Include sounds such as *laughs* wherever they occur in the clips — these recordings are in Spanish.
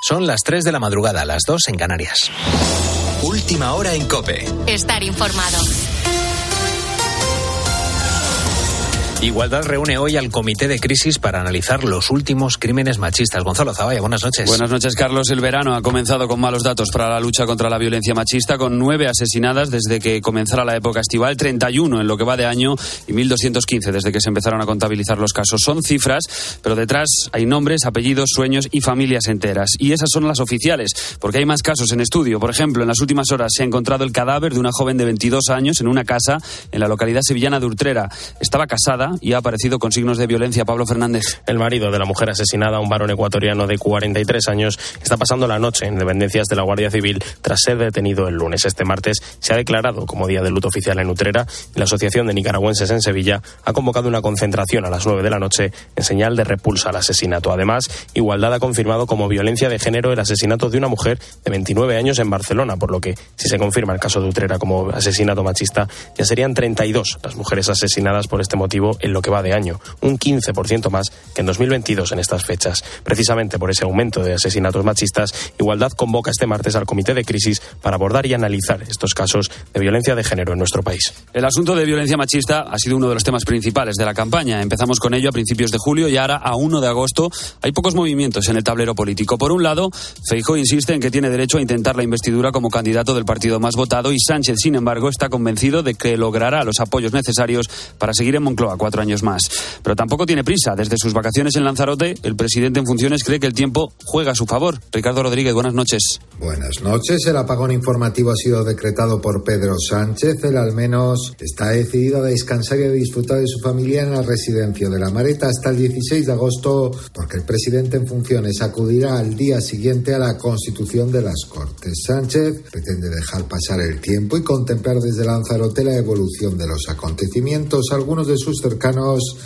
Son las 3 de la madrugada, las 2 en Canarias. Última hora en Cope. Estar informado. Igualdad reúne hoy al Comité de Crisis para analizar los últimos crímenes machistas. Gonzalo Zavalla, buenas noches. Buenas noches, Carlos. El verano ha comenzado con malos datos para la lucha contra la violencia machista, con nueve asesinadas desde que comenzara la época estival, 31 en lo que va de año y 1.215 desde que se empezaron a contabilizar los casos. Son cifras, pero detrás hay nombres, apellidos, sueños y familias enteras. Y esas son las oficiales, porque hay más casos en estudio. Por ejemplo, en las últimas horas se ha encontrado el cadáver de una joven de 22 años en una casa en la localidad sevillana de Urtrera. Estaba casada y ha aparecido con signos de violencia. Pablo Fernández. El marido de la mujer asesinada, un varón ecuatoriano de 43 años, está pasando la noche en dependencias de la Guardia Civil tras ser detenido el lunes. Este martes se ha declarado como día de luto oficial en Utrera la Asociación de Nicaragüenses en Sevilla ha convocado una concentración a las 9 de la noche en señal de repulsa al asesinato. Además, Igualdad ha confirmado como violencia de género el asesinato de una mujer de 29 años en Barcelona, por lo que, si se confirma el caso de Utrera como asesinato machista, ya serían 32 las mujeres asesinadas por este motivo en lo que va de año, un 15% más que en 2022 en estas fechas. Precisamente por ese aumento de asesinatos machistas, Igualdad convoca este martes al Comité de Crisis para abordar y analizar estos casos de violencia de género en nuestro país. El asunto de violencia machista ha sido uno de los temas principales de la campaña. Empezamos con ello a principios de julio y ahora, a 1 de agosto, hay pocos movimientos en el tablero político. Por un lado, Feijóo insiste en que tiene derecho a intentar la investidura como candidato del partido más votado y Sánchez, sin embargo, está convencido de que logrará los apoyos necesarios para seguir en Moncloa cuatro años más. Pero tampoco tiene prisa. Desde sus vacaciones en Lanzarote, el presidente en funciones cree que el tiempo juega a su favor. Ricardo Rodríguez, buenas noches. Buenas noches. El apagón informativo ha sido decretado por Pedro Sánchez. Él al menos está decidido a descansar y a disfrutar de su familia en la residencia de la Mareta hasta el 16 de agosto, porque el presidente en funciones acudirá al día siguiente a la constitución de las Cortes. Sánchez pretende dejar pasar el tiempo y contemplar desde Lanzarote la evolución de los acontecimientos. Algunos de sus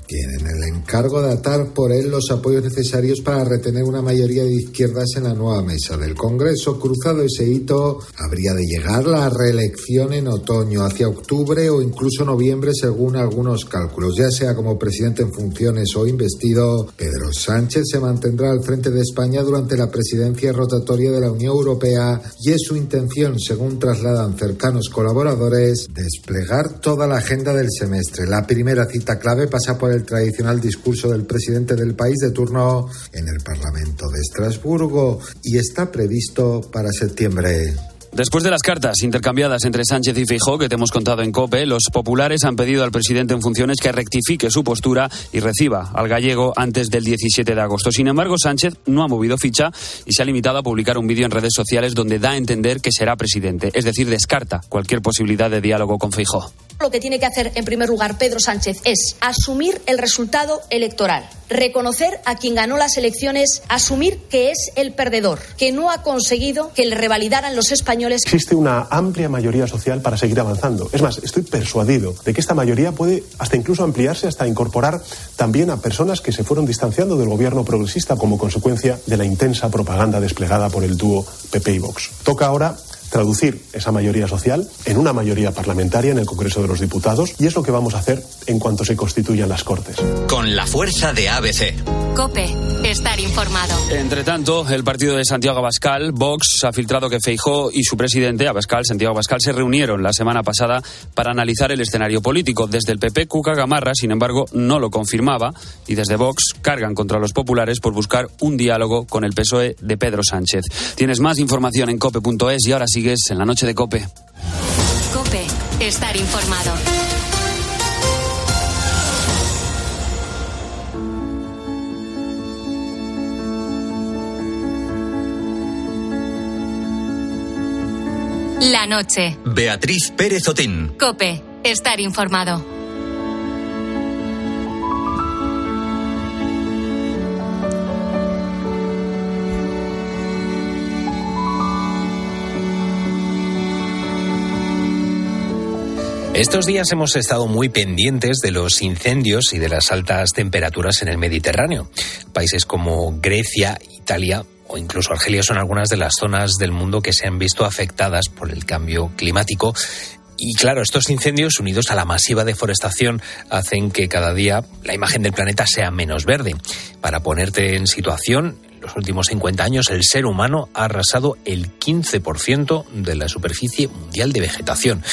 tienen el encargo de atar por él los apoyos necesarios para retener una mayoría de izquierdas en la nueva mesa del Congreso. Cruzado ese hito, habría de llegar la reelección en otoño, hacia octubre o incluso noviembre, según algunos cálculos. Ya sea como presidente en funciones o investido, Pedro Sánchez se mantendrá al frente de España durante la presidencia rotatoria de la Unión Europea y es su intención, según trasladan cercanos colaboradores, desplegar toda la agenda del semestre. La primera cita clave pasa por el tradicional discurso del presidente del país de turno en el Parlamento de Estrasburgo y está previsto para septiembre. Después de las cartas intercambiadas entre Sánchez y Feijóo que te hemos contado en COPE, los populares han pedido al presidente en funciones que rectifique su postura y reciba al gallego antes del 17 de agosto. Sin embargo, Sánchez no ha movido ficha y se ha limitado a publicar un vídeo en redes sociales donde da a entender que será presidente, es decir, descarta cualquier posibilidad de diálogo con Feijóo. Lo que tiene que hacer, en primer lugar, Pedro Sánchez es asumir el resultado electoral, reconocer a quien ganó las elecciones, asumir que es el perdedor, que no ha conseguido que le revalidaran los españoles. Existe una amplia mayoría social para seguir avanzando. Es más, estoy persuadido de que esta mayoría puede hasta incluso ampliarse, hasta incorporar también a personas que se fueron distanciando del gobierno progresista como consecuencia de la intensa propaganda desplegada por el dúo PP y Vox. Toca ahora traducir esa mayoría social en una mayoría parlamentaria en el Congreso de los Diputados y es lo que vamos a hacer en cuanto se constituyan las Cortes. Con la fuerza de ABC. Cope, estar informado. Entre tanto, el partido de Santiago Abascal, Vox, ha filtrado que Feijó y su presidente, Abascal, Santiago Abascal, se reunieron la semana pasada para analizar el escenario político. Desde el PP, Cuca Gamarra, sin embargo, no lo confirmaba y desde Vox cargan contra los populares por buscar un diálogo con el PSOE de Pedro Sánchez. Tienes más información en cope.es y ahora sigues en la noche de Cope. Cope, estar informado. La noche. Beatriz Pérez Otín. Cope, estar informado. Estos días hemos estado muy pendientes de los incendios y de las altas temperaturas en el Mediterráneo. Países como Grecia, Italia o incluso Argelia son algunas de las zonas del mundo que se han visto afectadas por el cambio climático y claro, estos incendios unidos a la masiva deforestación hacen que cada día la imagen del planeta sea menos verde. Para ponerte en situación, los últimos 50 años el ser humano ha arrasado el 15% de la superficie mundial de vegetación.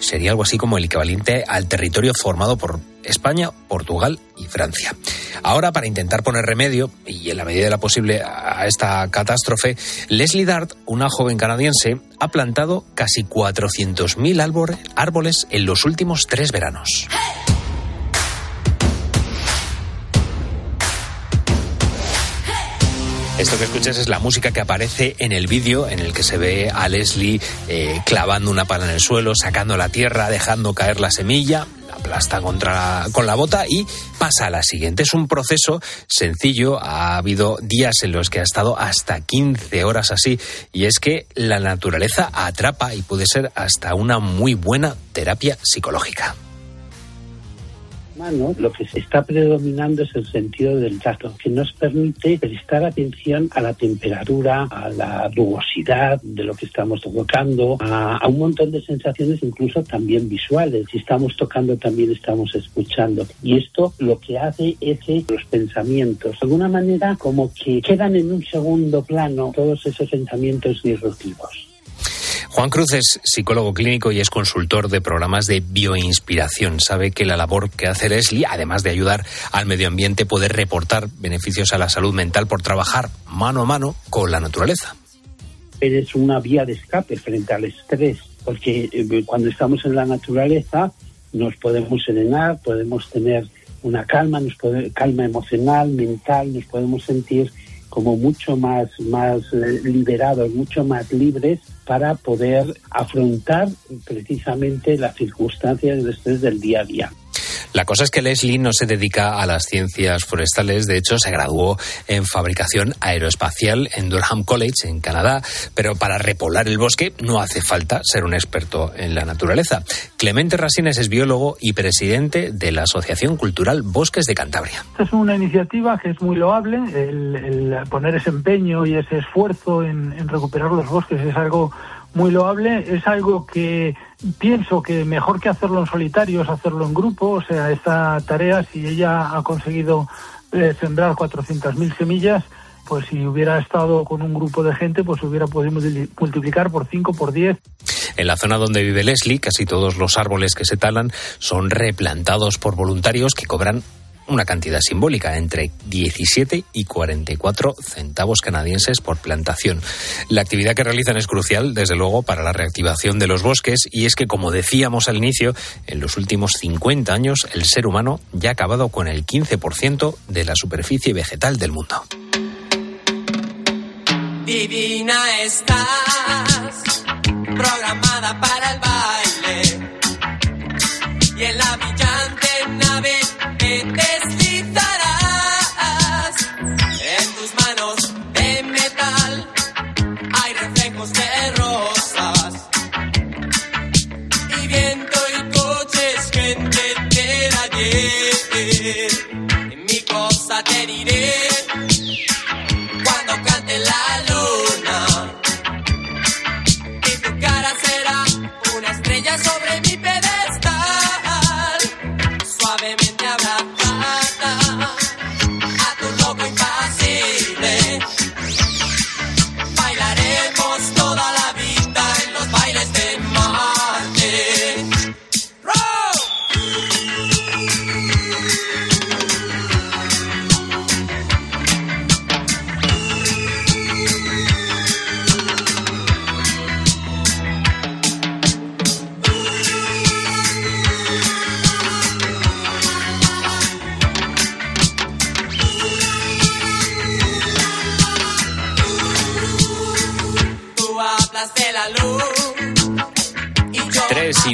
Sería algo así como el equivalente al territorio formado por España, Portugal y Francia. Ahora, para intentar poner remedio, y en la medida de la posible, a esta catástrofe, Leslie Dart, una joven canadiense, ha plantado casi 400.000 árboles en los últimos tres veranos. Esto que escuchas es la música que aparece en el vídeo en el que se ve a Leslie eh, clavando una pala en el suelo, sacando la tierra, dejando caer la semilla, la aplasta contra con la bota y pasa a la siguiente. Es un proceso sencillo, ha habido días en los que ha estado hasta 15 horas así y es que la naturaleza atrapa y puede ser hasta una muy buena terapia psicológica lo que se está predominando es el sentido del tacto, que nos permite prestar atención a la temperatura, a la rugosidad de lo que estamos tocando, a, un montón de sensaciones incluso también visuales. Si estamos tocando también estamos escuchando. Y esto lo que hace es que los pensamientos, de alguna manera, como que quedan en un segundo plano todos esos pensamientos disruptivos. Juan Cruz es psicólogo clínico y es consultor de programas de bioinspiración. Sabe que la labor que hace Leslie, además de ayudar al medio ambiente, puede reportar beneficios a la salud mental por trabajar mano a mano con la naturaleza. Es una vía de escape frente al estrés, porque eh, cuando estamos en la naturaleza nos podemos serenar, podemos tener una calma, nos calma emocional, mental, nos podemos sentir como mucho más, más eh, liberados, mucho más libres para poder afrontar precisamente las circunstancias de estrés del día a día. La cosa es que Leslie no se dedica a las ciencias forestales, de hecho se graduó en fabricación aeroespacial en Durham College, en Canadá, pero para repoblar el bosque no hace falta ser un experto en la naturaleza. Clemente Rasines es biólogo y presidente de la Asociación Cultural Bosques de Cantabria. Esta es una iniciativa que es muy loable, el, poner ese empeño y ese esfuerzo en, en recuperar los bosques es algo muy loable, es algo que pienso que mejor que hacerlo en solitario es hacerlo en grupo, o sea, esta tarea, si ella ha conseguido eh, sembrar 400.000 semillas, pues si hubiera estado con un grupo de gente, pues hubiera podido multiplicar por 5, por 10. En la zona donde vive Leslie, casi todos los árboles que se talan son replantados por voluntarios que cobran una cantidad simbólica, entre 17 y 44 centavos canadienses por plantación. La actividad que realizan es crucial, desde luego, para la reactivación de los bosques y es que, como decíamos al inicio, en los últimos 50 años el ser humano ya ha acabado con el 15% de la superficie vegetal del mundo. Divina estás, programada para el baile y en la nave 手に入れ calor.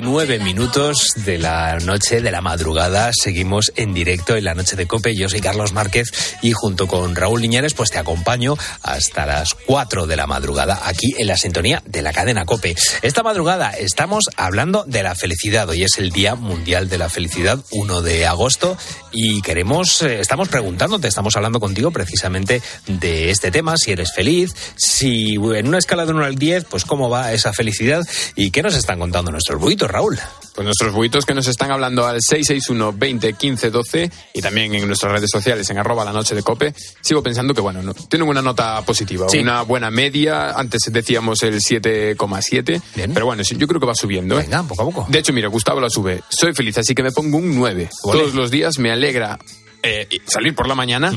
Nueve minutos de la noche, de la madrugada. Seguimos en directo en la noche de Cope. Yo soy Carlos Márquez y junto con Raúl Liñares, pues te acompaño hasta las cuatro de la madrugada aquí en la sintonía de la cadena Cope. Esta madrugada estamos hablando de la felicidad. Hoy es el Día Mundial de la Felicidad, 1 de agosto, y queremos, eh, estamos preguntándote, estamos hablando contigo precisamente de este tema, si eres feliz, si en una escala de 1 al 10, pues cómo va esa felicidad y qué nos están contando nuestros buitos, Raúl. Pues nuestros buitos que nos están hablando al 661 20 15 12 y también en nuestras redes sociales en arroba la noche de cope, sigo pensando que bueno, no, tienen una nota positiva, Sí. una buena media, antes decíamos el 7,7, pero bueno, yo creo que va subiendo. ¿eh? Venga, poco a poco. De hecho, mira, Gustavo la sube, soy feliz, así que me pongo un 9. Ole. Todos los días me alegra eh, salir por la mañana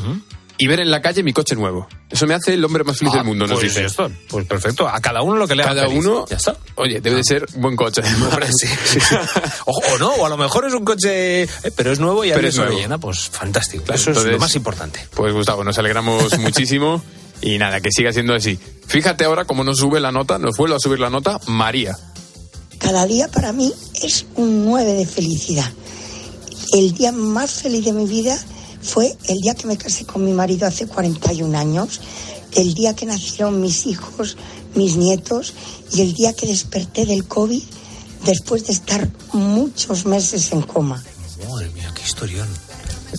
y ver en la calle mi coche nuevo. Eso me hace el hombre más feliz Ah, del mundo, nos pues dice. esto, pues perfecto. A cada uno lo que le haga Cada feliz. uno, Ya está. oye, debe de ser buen coche. *laughs* Hombre, sí, *laughs* sí, sí. Ojo, o no, o a lo mejor es un coche, eh, pero es nuevo y a Pero es nuevo. llena, pues fantástico. Claro, Eso es lo más importante. Pues Gustavo, nos alegramos *laughs* muchísimo y nada, que siga siendo así. Fíjate ahora cómo nos sube la nota, nos vuelve a subir la nota María. Cada día para mí es un 9 de felicidad. El día más feliz de mi vida fue el día que me casé con mi marido hace 41 años, el día que nacieron mis hijos, mis nietos y el día que desperté del COVID después de estar muchos meses en coma. Madre mía, qué historión.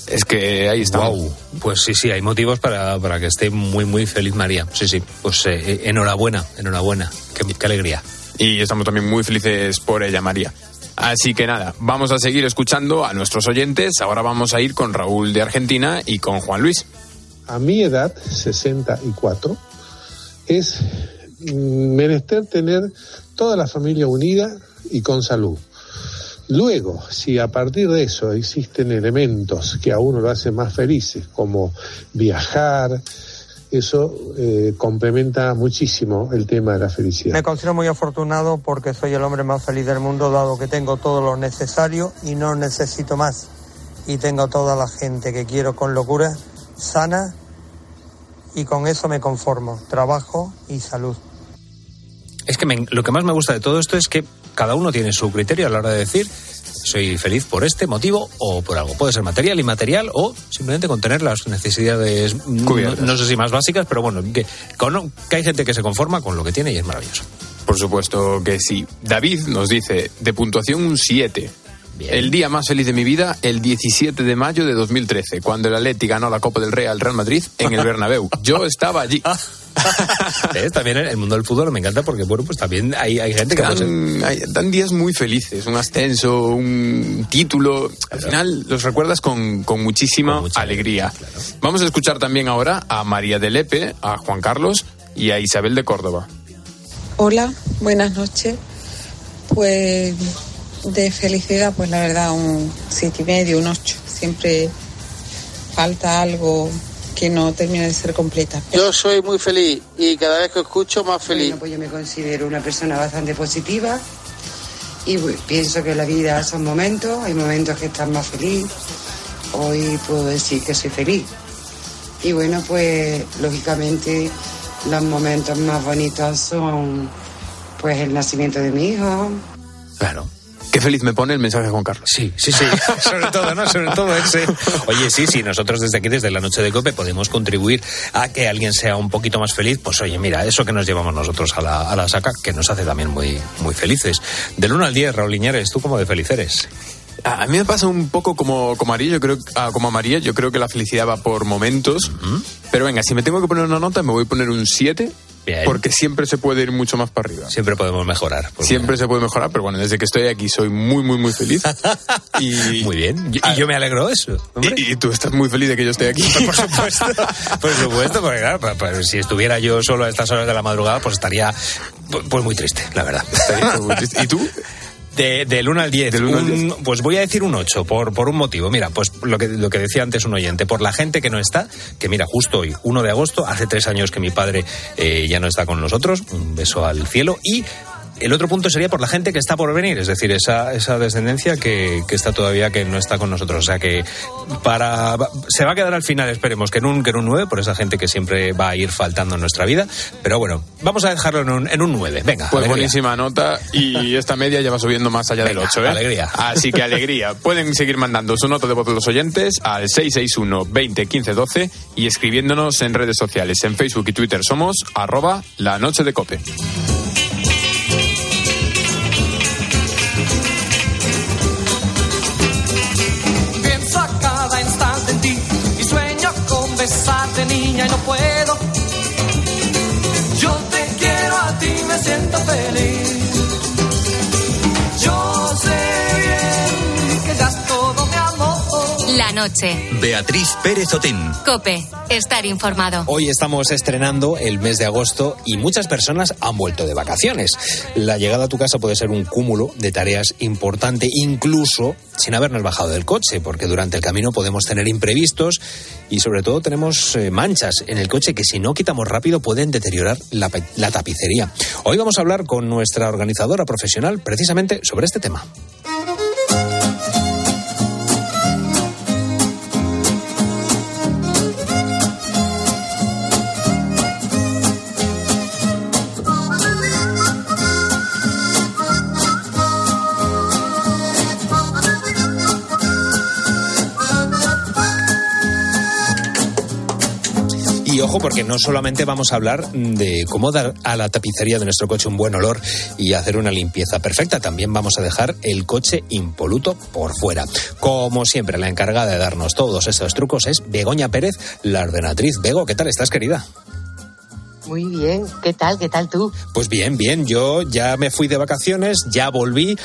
Es que ahí está. Guau. Pues sí, sí, hay motivos para, para que esté muy, muy feliz María. Sí, sí. Pues eh, eh, enhorabuena, enhorabuena. Qué, qué alegría. Y estamos también muy felices por ella, María. Así que nada, vamos a seguir escuchando a nuestros oyentes. Ahora vamos a ir con Raúl de Argentina y con Juan Luis. a mi edad, 64, es mm, menester tener toda la familia unida y con salud. Luego, si a partir de eso existen elementos que a uno lo hacen más felices, como viajar, eso eh, complementa muchísimo el tema de la felicidad. Me considero muy afortunado porque soy el hombre más feliz del mundo, dado que tengo todo lo necesario y no necesito más. Y tengo toda la gente que quiero con locura, sana, y con eso me conformo. Trabajo y salud. Es que me- lo que más me gusta de todo esto es que cada uno tiene su criterio a la hora de decir soy feliz por este motivo o por algo. Puede ser material, inmaterial o simplemente con tener las necesidades, mm, no, no sé si más básicas, pero bueno, que, con- que hay gente que se conforma con lo que tiene y es maravilloso. Por supuesto que sí. David nos dice, de puntuación un 7. El día más feliz de mi vida, el 17 de mayo de 2013, cuando el Atleti ganó la Copa del Rey al Real Madrid en el *laughs* Bernabéu. Yo estaba allí. *laughs* ¿Ves? También el mundo del fútbol me encanta porque, bueno, pues también hay, hay gente que... puede ser- Dan, hay- dan días muy felices, un ascenso, un título. Al final los recuerdas con, con muchísima alegría. Vamos a escuchar también ahora a María de Lepe, a Juan Carlos y a Isabel de Córdoba. Hola, buenas noches. Pues de felicidad, pues la verdad, un siete y medio, un ocho. Siempre falta algo que no termina de ser completa. Yo soy muy feliz y cada vez que escucho más feliz. Bueno, pues yo me considero una persona bastante positiva y pienso que la vida son momentos, hay momentos que estás más feliz, hoy puedo decir que soy feliz. Y bueno, pues lógicamente los momentos más bonitos son pues el nacimiento de mi hijo, Claro. Qué feliz me pone el mensaje de Juan Carlos. Sí, sí, sí. *laughs* Sobre todo, ¿no? Sobre todo ese. Oye, sí, sí, nosotros desde aquí, desde la noche de COPE, podemos contribuir a que alguien sea un poquito más feliz. Pues oye, mira, eso que nos llevamos nosotros a la, a la saca, que nos hace también muy, muy felices. Del 1 al 10, Raúl Iñárez, ¿tú cómo de feliz eres? A mí me pasa un poco como, como María, yo creo, ah, como a María, yo creo que la felicidad va por momentos. Pero venga, si me tengo que poner una nota, me voy a poner un 7. Porque siempre se puede ir mucho más para arriba. Siempre podemos mejorar. pues siempre se puede mejorar, pero bueno, desde que estoy aquí soy muy, muy, muy feliz. *laughs* y, Muy bien. Y, y yo me alegro de eso. y, y tú estás muy feliz de que yo esté aquí. Por supuesto, *laughs* por supuesto, porque claro, pa- pa- si estuviera yo solo a estas horas de la madrugada, pues estaría pu- pues muy triste, la verdad. ¿Y tú? *laughs* De- del 1 al 10, Del uno al un- pues voy a decir un 8 por, por un motivo. Mira, pues lo que, lo que decía antes un oyente, por la gente que no está, que mira, justo hoy, 1 de agosto, hace tres años que mi padre eh, ya no está con nosotros, un beso al cielo, y el otro punto sería por la gente que está por venir, es decir, esa, esa descendencia que, que está todavía, que no está con nosotros. O sea que para se va a quedar al final, esperemos, que en un, que en un 9, por esa gente que siempre va a ir faltando en nuestra vida. Pero bueno, vamos a dejarlo en un, en un 9. Venga, Pues alegría. buenísima nota y *laughs* esta media ya va subiendo más allá del Venga, 8, ¿eh? alegría. Así que alegría. *laughs* Pueden seguir mandando su nota de voz de los oyentes al 661 20 15 12 y escribiéndonos en redes sociales. En Facebook y Twitter somos arroba la noche de cope. no puedo. Yo te quiero a ti, me siento feliz. Yo sé que todo. La noche. Beatriz Pérez Otín. Cope. Estar informado. Hoy estamos estrenando el mes de agosto y muchas personas han vuelto de vacaciones. La llegada a tu casa puede ser un cúmulo de tareas importante, incluso sin habernos bajado del coche, porque durante el camino podemos tener imprevistos y sobre todo tenemos eh, manchas en el coche que si no quitamos rápido pueden deteriorar la, la tapicería. Hoy vamos a hablar con nuestra organizadora profesional precisamente sobre este tema. Porque no solamente vamos a hablar de cómo dar a la tapicería de nuestro coche un buen olor y hacer una limpieza perfecta, también vamos a dejar el coche impoluto por fuera. Como siempre, la encargada de darnos todos esos trucos es Begoña Pérez, la ordenatriz. Bego, ¿qué tal estás, querida? Muy bien, ¿qué tal? ¿Qué tal tú? Pues bien, bien, yo ya me fui de vacaciones, ya volví.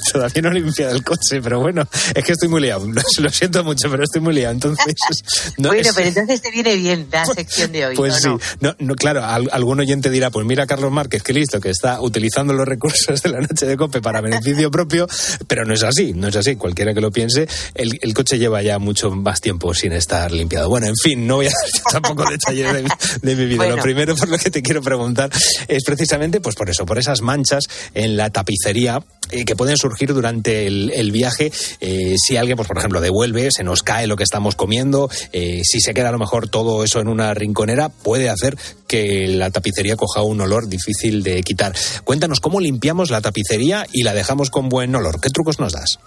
*laughs* Todavía no he limpiado el coche, pero bueno, es que estoy muy liado. *laughs* Lo siento mucho, pero estoy muy liado. Entonces, *laughs* no, bueno, es... pero entonces te viene bien la sección de hoy. Pues sí, no, no, claro, al, algún oyente dirá, pues mira Carlos Márquez, que listo, que está utilizando los recursos de la noche de cope para beneficio propio, pero no es así, no es así. Cualquiera que lo piense, el, el coche lleva ya mucho más tiempo sin estar limpiado. Bueno, en fin, no voy a dar tampoco detalles de, de, mi vida. Bueno. Lo primero por lo que te quiero preguntar es precisamente, pues por eso, por esas manchas en la tapicería eh, que pueden surgir durante el, el viaje. Eh, si alguien, pues por ejemplo, devuelve, se nos cae lo que estamos comiendo, eh, si se queda a lo mejor todo eso en una rinconera, puede hacer que la tapicería coja un olor difícil de quitar. Cuéntanos cómo limpiamos la tapicería y la dejamos con buen olor. ¿Qué trucos nos das?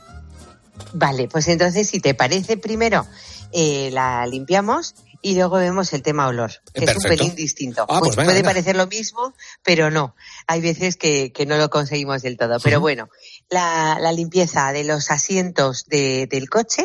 Vale, pues entonces, si te parece, primero eh, la limpiamos y luego vemos el tema olor, que Perfecto. es un pelín distinto. Ah, pues venga, Puede venga. parecer lo mismo, pero no. Hay veces que, que no lo conseguimos del todo. Pero bueno, la, la limpieza de los asientos de- del coche,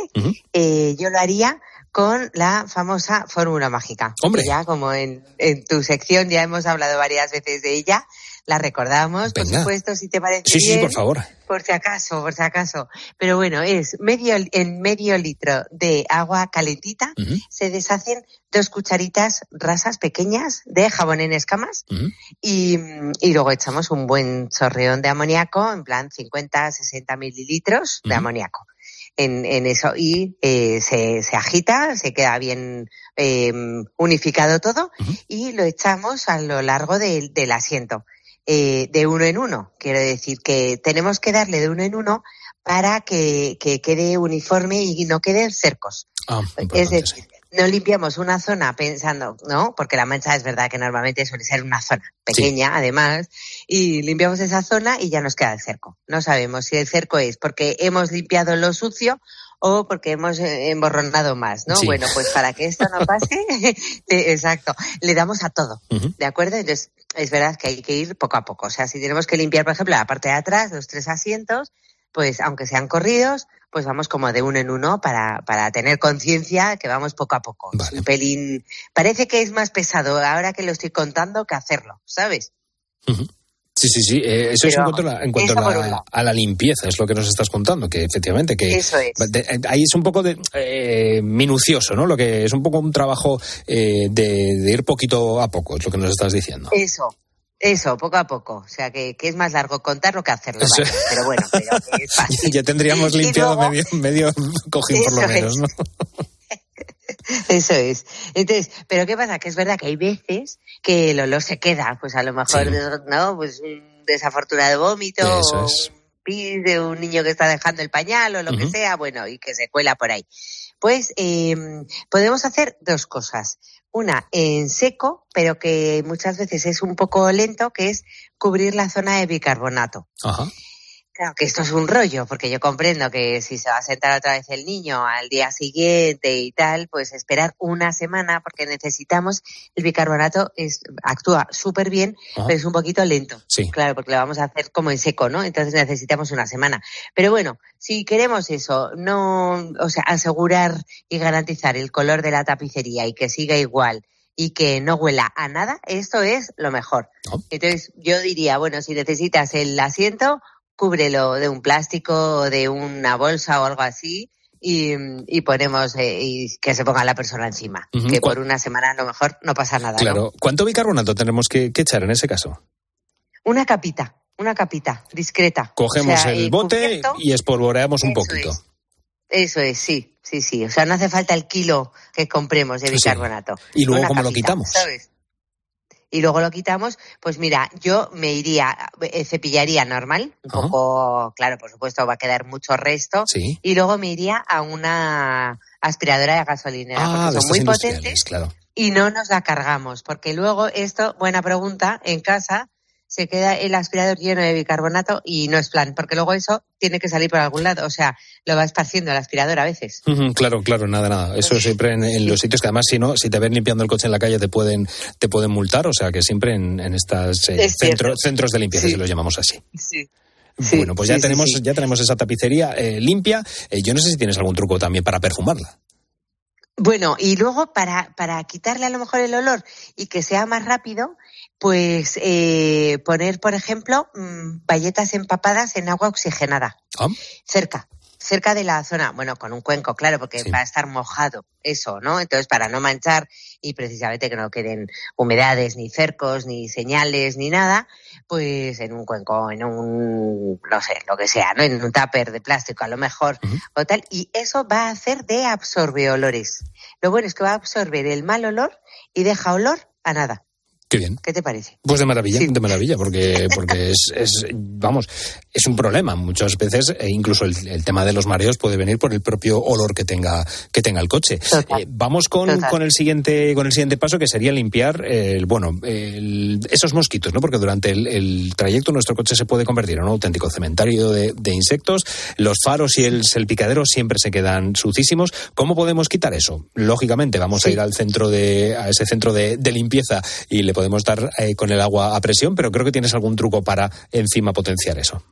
eh, yo lo haría con la famosa fórmula mágica. Hombre. Ya como en, en tu sección ya hemos hablado varias veces de ella, la recordamos, por supuesto, si te parece Sí, sí, por favor. Por si acaso, por si acaso. Pero bueno, es medio, en medio litro de agua calentita se deshacen dos cucharitas rasas pequeñas de jabón en escamas y, y luego echamos un buen chorreón de amoníaco, en plan 50, 60 mililitros de amoníaco. En, en eso y eh, se, se agita, se queda bien eh, unificado todo y lo echamos a lo largo del- del asiento eh, de uno en uno. Quiero decir que tenemos que darle de uno en uno para que, que quede uniforme y no queden cercos. Ah, Es decir, no limpiamos una zona pensando, ¿no? Porque la mancha es verdad que normalmente suele ser una zona pequeña, además, y limpiamos esa zona y ya nos queda el cerco. No sabemos si el cerco es porque hemos limpiado lo sucio o porque hemos eh, emborronado más, ¿no? Sí. Bueno, pues para que esto no pase, *laughs* exacto, le damos a todo. ¿de acuerdo? Entonces, es verdad que hay que ir poco a poco. O sea, si tenemos que limpiar, por ejemplo, la parte de atrás, los tres asientos, pues aunque sean corridos, pues vamos como de uno en uno para, para tener conciencia que vamos poco a poco. Es un pelín, parece que es más pesado ahora que lo estoy contando que hacerlo, ¿sabes? Sí, sí, sí. eh, eso es en cuanto, a la, en cuanto a, la, lado. a la limpieza, es lo que nos estás contando, que efectivamente que Eso es. de- eh, ahí es un poco de eh, minucioso, ¿no? Lo que es un poco un trabajo eh, de, de ir poquito a poco, es lo que nos estás diciendo. Eso. Eso, poco a poco. O sea, que, que es más largo contarlo que hacerlo. Pero bueno, pero *laughs* que es fácil. ya tendríamos limpiado luego- medio, medio cojín por lo menos, es. ¿no? *laughs* Eso es. Entonces, pero ¿qué pasa? Que es verdad que hay veces que el olor se queda, pues a lo mejor, Sí. ¿no? Pues un desafortunado vómito Eso es. un pis de un niño que está dejando el pañal o lo que sea, bueno, y que se cuela por ahí. Pues eh, podemos hacer dos cosas. Una en seco, pero que muchas veces es un poco lento, que es cubrir la zona de bicarbonato. Ajá. Claro, que esto es un rollo, porque yo comprendo que si se va a sentar otra vez el niño al día siguiente y tal, pues esperar una semana, porque necesitamos, el bicarbonato es, actúa súper bien, Ajá. pero es un poquito lento. Sí. Claro, porque lo vamos a hacer como en seco, ¿no? Entonces necesitamos una semana. Pero bueno, si queremos eso, no, o sea, asegurar y garantizar el color de la tapicería y que siga igual y que no huela a nada, esto es lo mejor. Entonces yo diría, bueno, si necesitas el asiento, cúbrelo de un plástico o de una bolsa o algo así y, y ponemos eh, y que se ponga la persona encima. Que ¿Cuál- por una semana a lo mejor no pasa nada. ¿no? Claro. ¿Cuánto bicarbonato tenemos que, que echar en ese caso? Una capita, una capita discreta. Cogemos O sea, el bote cubierto, y espolvoreamos un poquito. es. Eso es, sí, sí, sí. O sea, no hace falta el kilo que compremos de Sí. bicarbonato. ¿Y luego cómo lo quitamos? ¿sabes? Y luego lo quitamos, pues mira, yo me iría, eh, cepillaría normal, un Ajá. poco, claro, por supuesto va a quedar mucho resto, Sí. y luego me iría a una aspiradora de gasolinera, Ah, porque son muy potentes claro. y no nos la cargamos, porque luego esto, buena pregunta, en casa se queda el aspirador lleno de bicarbonato y no es plan, porque luego eso tiene que salir por algún lado, o sea, lo va esparciendo el aspirador a veces. Claro, claro, nada, nada. Eso siempre en, en los sitios que además si no, si te ven limpiando el coche en la calle te pueden, te pueden multar, o sea que siempre en, en estas eh, Es cierto. centro- centros de limpieza, Sí. si los llamamos así. Sí. bueno, pues ya sí, tenemos, ya tenemos esa tapicería eh, limpia. Eh, yo no sé si tienes algún truco también para perfumarla. Bueno, y luego para, para quitarle a lo mejor el olor y que sea más rápido, pues eh, poner, por ejemplo, mm, bayetas empapadas en agua oxigenada, Ah, cerca, cerca de la zona, bueno, con un cuenco, claro, porque va a estar mojado eso, ¿no? Entonces, para no manchar y precisamente que no queden humedades, ni cercos, ni señales, ni nada, pues en un cuenco, en un, no sé, lo que sea, ¿no? En un tupper de plástico a lo mejor, o tal, y eso va a hacer de absorbeolores. Lo bueno es que va a absorber el mal olor y deja olor a nada. Qué bien. ¿Qué te parece? Pues de maravilla, de maravilla, porque, porque es, es, vamos, es un problema. Muchas veces, e incluso el, el tema de los mareos puede venir por el propio olor que tenga, que tenga el coche. Eh, vamos con, con el siguiente, con el siguiente paso, que sería limpiar, el, bueno, el- esos mosquitos, ¿no? Porque durante el, el trayecto nuestro coche se puede convertir en un auténtico cementerio de, de insectos. Los faros y el salpicadero siempre se quedan sucísimos. ¿Cómo podemos quitar eso? Lógicamente, vamos a ir al centro de, a ese centro de, de limpieza y le podemos dar eh, con el agua a presión, pero creo que tienes algún truco para encima potenciar eso.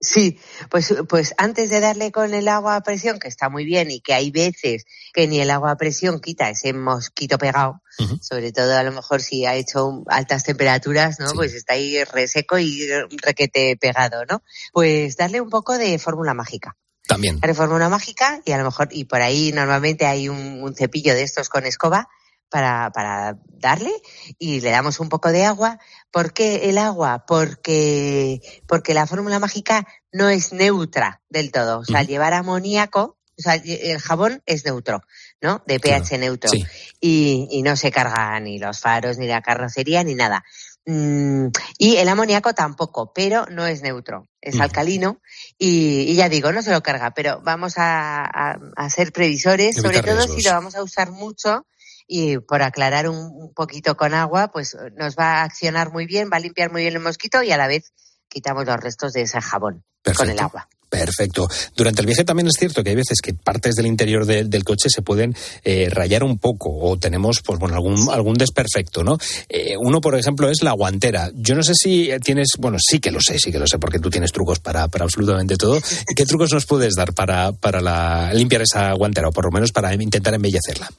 Sí, pues, pues antes de darle con el agua a presión, que está muy bien y que hay veces que ni el agua a presión quita ese mosquito pegado, sobre todo a lo mejor si ha hecho altas temperaturas, ¿no? Pues está ahí reseco y requete pegado, ¿no? Pues darle un poco de fórmula mágica. También. Darle fórmula mágica y a lo mejor, y por ahí normalmente hay un, un cepillo de estos con escoba para, para darle y le damos un poco de agua. ¿Por qué el agua? Porque, porque la fórmula mágica no es neutra del todo. O sea, al llevar amoníaco, o sea, el jabón es neutro, ¿no? De pH neutro. Sí. Y, y no se carga ni los faros, ni la carrocería, ni nada. Mm, y el amoníaco tampoco, pero no es neutro, es alcalino y, y ya digo, no se lo carga, pero vamos a, a- a ser previsores, Evitar sobre todo riesgos. si lo vamos a usar mucho y por aclarar un, un poquito con agua, pues nos va a accionar muy bien, va a limpiar muy bien el mosquito y a la vez quitamos los restos de ese jabón con el agua. Perfecto. Durante el viaje también es cierto que hay veces que partes del interior de- del coche se pueden eh, rayar un poco o tenemos pues bueno algún algún desperfecto, ¿no? Eh, uno, por ejemplo, es la guantera. Yo no sé si tienes, bueno, sí que lo sé, sí que lo sé, porque tú tienes trucos para, para absolutamente todo. *laughs* ¿Qué trucos nos puedes dar para, para la- limpiar esa guantera o por lo menos para intentar embellecerla?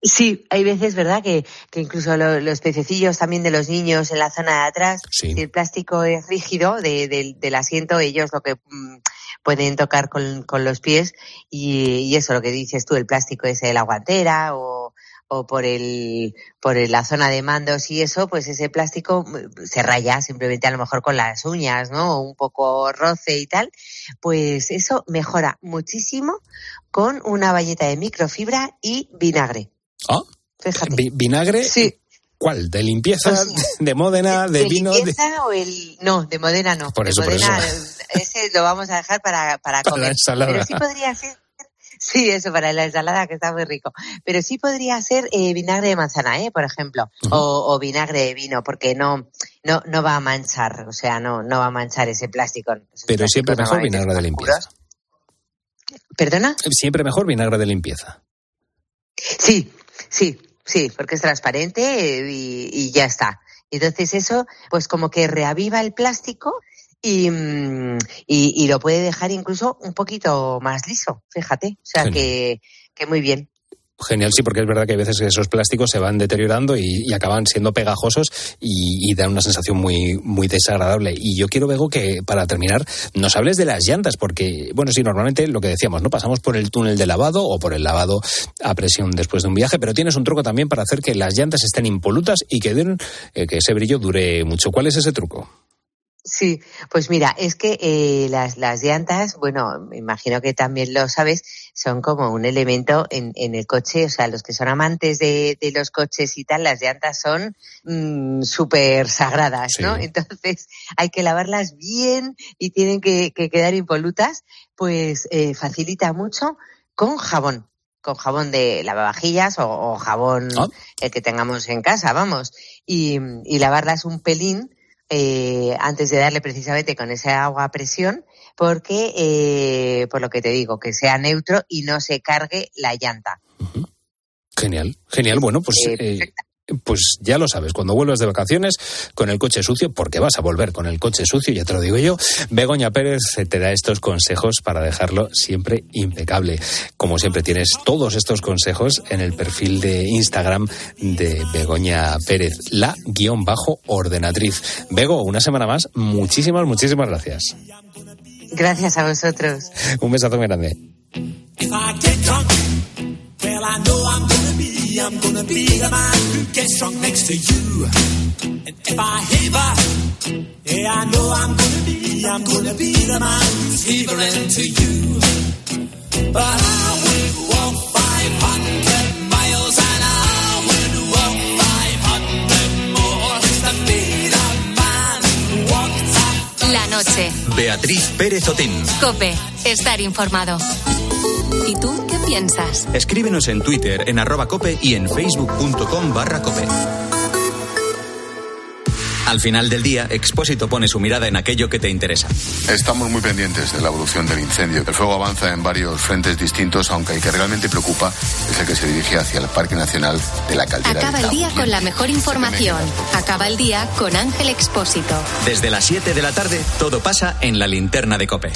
Sí, hay veces, ¿verdad? Que, que incluso lo- los pececillos también de los niños en la zona de atrás, Sí. si el plástico es rígido de- del- del asiento, ellos lo que mm, pueden tocar con, con los pies y, y eso, lo que dices tú, el plástico es la guantera o, o por el por el- la zona de mandos y eso, pues ese plástico mm, se raya simplemente a lo mejor con las uñas, ¿no? Un poco roce y tal, pues eso mejora muchísimo con una bayeta de microfibra y vinagre. ¿Ah? Vi- ¿Vinagre? ¿Cuál? ¿De limpieza? *laughs* ¿De Módena? ¿De, ¿De vino? de- limpieza o el...? No, de Modena no. Por De eso, por Modena, eso. ese lo vamos a dejar para, para Para comer. la ensalada. Pero sí podría ser... Sí, eso, para la ensalada, que está muy rico. Pero sí podría ser eh, vinagre de manzana, ¿eh? Por ejemplo. o, o vinagre de vino, porque no, no, no va a manchar, o sea, no, no va a manchar ese plástico. Pero siempre mejor vinagre de limpieza. ¿Perdona? Siempre mejor vinagre de limpieza. Sí, sí, sí, porque es transparente eh, y, y ya está. Entonces eso, pues como que reaviva el plástico y, mm, y, y lo puede dejar incluso un poquito más liso, fíjate. O sea que, que muy bien. Genial, sí, porque es verdad que a veces esos plásticos se van deteriorando y, acaban siendo pegajosos y, dan una sensación muy, muy desagradable. Y yo quiero, Bego, que para terminar nos hables de las llantas, porque, bueno, sí, normalmente lo que decíamos, ¿no? Pasamos por el túnel de lavado o por el lavado a presión después de un viaje, pero tienes un truco también para hacer que las llantas estén impolutas y que, den, eh, que ese brillo dure mucho. ¿Cuál es ese truco? Sí, pues mira, es que eh, las, las llantas, bueno, me imagino que también lo sabes, son como un elemento en, en el coche, o sea, los que son amantes de, de los coches y tal, las llantas son mm, súper sagradas, ¿no? Entonces hay que lavarlas bien y tienen que, que quedar impolutas, pues eh, facilita mucho con jabón con jabón de lavavajillas o, o jabón ah. el que tengamos en casa, vamos, y, y lavarlas un pelín eh, antes de darle precisamente con esa agua a presión, porque, eh, por lo que te digo, que sea neutro y no se cargue la llanta. Genial, genial. Bueno, pues eh, pues ya lo sabes, cuando vuelvas de vacaciones con el coche sucio, porque vas a volver con el coche sucio, ya te lo digo yo, Begoña Pérez te da estos consejos para dejarlo siempre impecable. Como siempre tienes todos estos consejos en el perfil de Instagram de Begoña Pérez, la guion bajo ordenatriz. Bego, una semana más, muchísimas, muchísimas gracias. Gracias a vosotros. Un besazo muy grande. I'm gonna be, the man who gets drunk next to you. And if I heaver, yeah, I know I'm gonna be, I'm gonna be the man who's heavering to you. But I would walk 500 miles and I would walk 500 more to be the man who walked La noche. Beatriz Pérez Otín. Cope, estar informado. ¿Y tú qué piensas? Escríbenos en Twitter, en arroba cope y en facebook.com barra cope. Al final del día, Expósito pone su mirada en aquello que te interesa. Estamos muy pendientes de la evolución del incendio. El fuego avanza en varios frentes distintos, aunque el que realmente preocupa es el que se dirige hacia el Parque Nacional de la Caldera. Acaba el día con la mejor información. Acaba el día con Ángel Expósito. Desde las 7 de la tarde, todo pasa en la linterna de Cope.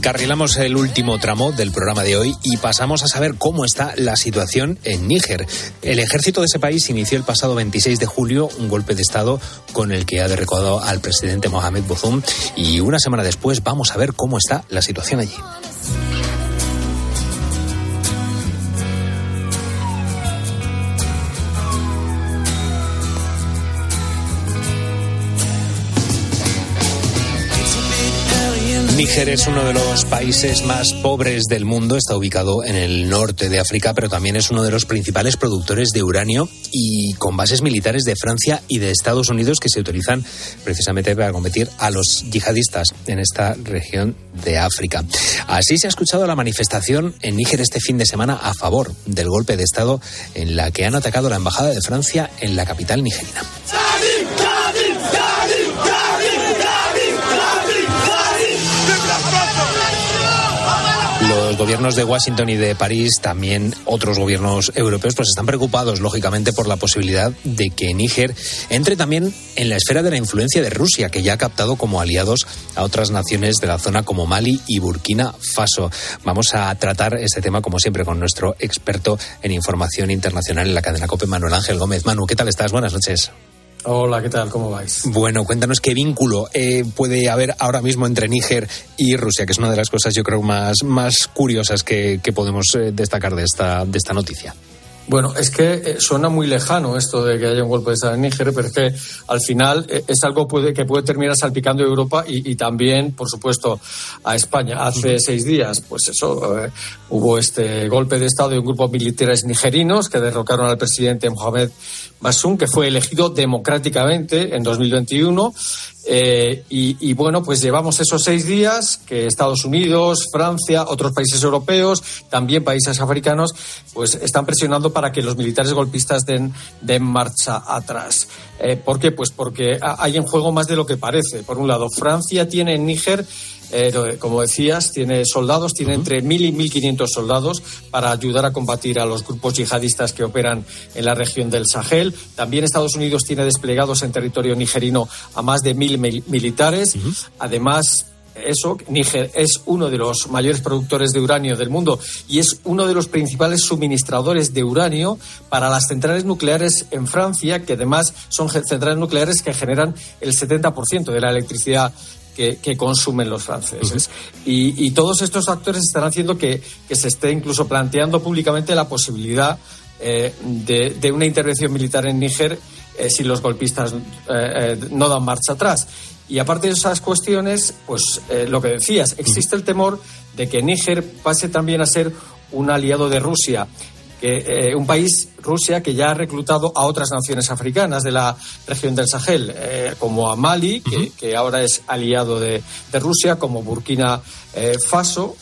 Encarrilamos el último tramo del programa de hoy y pasamos a saber cómo está la situación en Níger. El ejército de ese país inició el pasado 26 de julio un golpe de Estado con el que ha derrocado al presidente Mohamed Bozoum y una semana después vamos a ver cómo está la situación allí. Níger es uno de los países más pobres del mundo, está ubicado en el norte de África, pero también es uno de los principales productores de uranio y con bases militares de Francia y de Estados Unidos que se utilizan precisamente para combatir a los yihadistas en esta región de África. Así se ha escuchado la manifestación en Níger este fin de semana a favor del golpe de Estado en la que han atacado la embajada de Francia en la capital nigerina. Los gobiernos de Washington y de París, también otros gobiernos europeos, pues están preocupados, lógicamente, por la posibilidad de que Níger entre también en la esfera de la influencia de Rusia, que ya ha captado como aliados a otras naciones de la zona como Mali y Burkina Faso. Vamos a tratar este tema, como siempre, con nuestro experto en información internacional en la cadena COPE, Manuel Ángel Gómez. Manu, ¿qué tal estás? Buenas noches. Hola, ¿qué tal? ¿Cómo vais? Bueno, cuéntanos qué vínculo eh, puede haber ahora mismo entre Níger y Rusia, que es una de las cosas yo creo más, más curiosas que, podemos eh, destacar de esta, de esta noticia. Bueno, es que eh, suena muy lejano esto de que haya un golpe de Estado en Níger, pero es que al final es algo puede, que puede terminar salpicando a Europa y, también, por supuesto, a España. Hace seis días, pues eso, hubo este golpe de Estado de un grupo de militares nigerinos que derrocaron al presidente Mohamed Basum, que fue elegido democráticamente en 2021 Eh, y, y, bueno, pues llevamos esos seis días que Estados Unidos, Francia, otros países europeos, también países africanos, pues están presionando para que los militares golpistas den, den marcha atrás. Eh, ¿Por qué? Pues porque hay en juego más de lo que parece. Por un lado, Francia tiene en Níger eh, como decías, tiene soldados, tiene entre 1.000 y 1.500 soldados para ayudar a combatir a los grupos yihadistas que operan en la región del Sahel. También Estados Unidos tiene desplegados en territorio nigerino a más de 1.000 militares. Además, eso, Níger es uno de los mayores productores de uranio del mundo y es uno de los principales suministradores de uranio para las centrales nucleares en Francia, que además son centrales nucleares que generan el 70% de la electricidad que, consumen los franceses. y, todos estos actores están haciendo que, se esté incluso planteando públicamente la posibilidad eh, de, una intervención militar en Níger eh, si los golpistas eh, no dan marcha atrás. Y aparte de esas cuestiones, pues lo que decías, existe el temor de que Níger pase también a ser un aliado de Rusia que eh, un país, Rusia, que ya ha reclutado a otras naciones africanas de la región del Sahel, eh, como a Mali, que, ahora es aliado de, Rusia, como Burkina eh, Faso.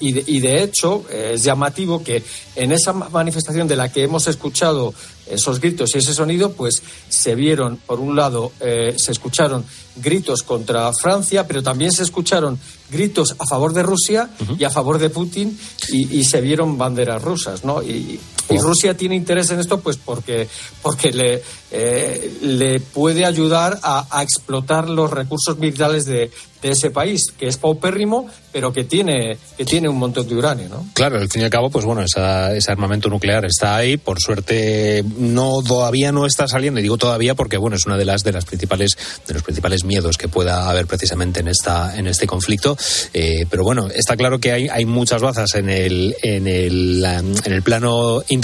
Y y, de, hecho, es llamativo que en esa manifestación de la que hemos escuchado esos gritos y ese sonido, pues se vieron, por un lado, se escucharon gritos contra Francia, pero también se escucharon gritos a favor de Rusia y a favor de Putin y, se vieron banderas rusas, ¿no? Y, Rusia tiene interés en esto, pues porque, porque le, eh, le puede ayudar a, explotar los recursos militares de, de, ese país, que es paupérrimo, pero que tiene, que tiene un montón de uranio, ¿no? Claro, al fin y al cabo, pues bueno, ese armamento nuclear está ahí, por suerte no todavía no está saliendo, y digo todavía porque bueno, es una de las de las principales de los principales miedos que pueda haber precisamente en esta en este conflicto. Eh, pero bueno, está claro que hay, hay muchas bazas en el, en, el, en el plano internacional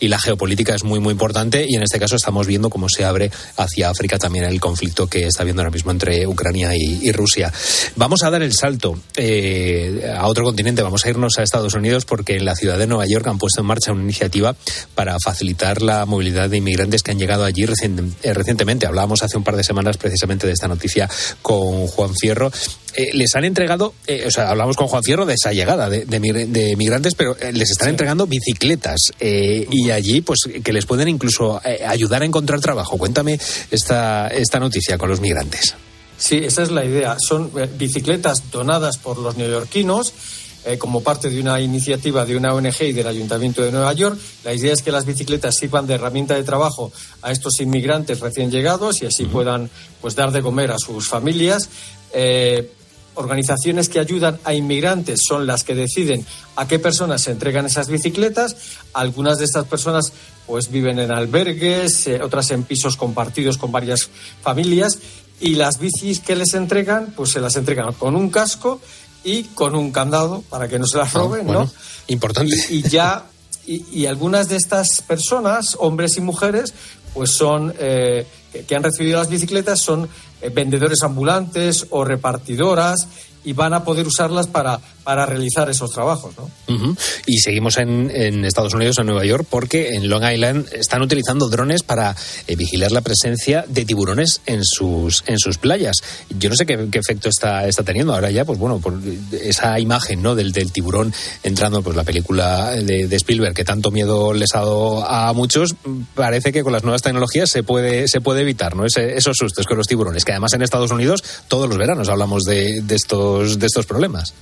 y la geopolítica es muy, muy importante. Y en este caso estamos viendo cómo se abre hacia África también el conflicto que está viendo ahora mismo entre Ucrania y, Rusia. Vamos a dar el salto eh, a otro continente, vamos a irnos a Estados Unidos porque en la ciudad de Nueva York han puesto en marcha una iniciativa para facilitar la movilidad de inmigrantes que han llegado allí eh, recientemente. Hablábamos hace un par de semanas precisamente de esta noticia con Juan Fierro. Eh, les han entregado, eh, o sea, hablamos con Juan Fierro de esa llegada de, de, migrantes, pero eh, les están entregando bicicletas y allí, pues, que les pueden incluso ayudar a encontrar trabajo. Cuéntame esta, esta noticia con los migrantes. Sí, esa es la idea. Son bicicletas donadas por los neoyorquinos. como parte de una iniciativa de una ONG y del Ayuntamiento de Nueva York. La idea es que las bicicletas sirvan de herramienta de trabajo a estos inmigrantes recién llegados y así puedan pues dar de comer a sus familias organizaciones que ayudan a inmigrantes son las que deciden a qué personas se entregan esas bicicletas. Algunas de estas personas pues viven en albergues, eh, otras en pisos compartidos con varias familias y las bicis que les entregan pues se las entregan con un casco y con un candado para que no se las ah, roben, ¿no? Importante. Y, ya y, algunas de estas personas, hombres y mujeres, pues son eh, que han recibido las bicicletas son vendedores ambulantes o repartidoras y van a poder usarlas para, para realizar esos trabajos. ¿no? Y seguimos en, Estados Unidos, en Nueva York, porque en Long Island están utilizando drones para eh, vigilar la presencia de tiburones en sus, en sus playas. Yo no sé qué, efecto está, está teniendo ahora ya, pues bueno, por esa imagen ¿no? del, tiburón entrando, pues la película de, Spielberg, que tanto miedo les ha dado a muchos, parece que con las nuevas tecnologías se puede, se puede evitar ¿no? esos sustos con los tiburones, que además en Estados Unidos todos los veranos hablamos de estos de estos problemas.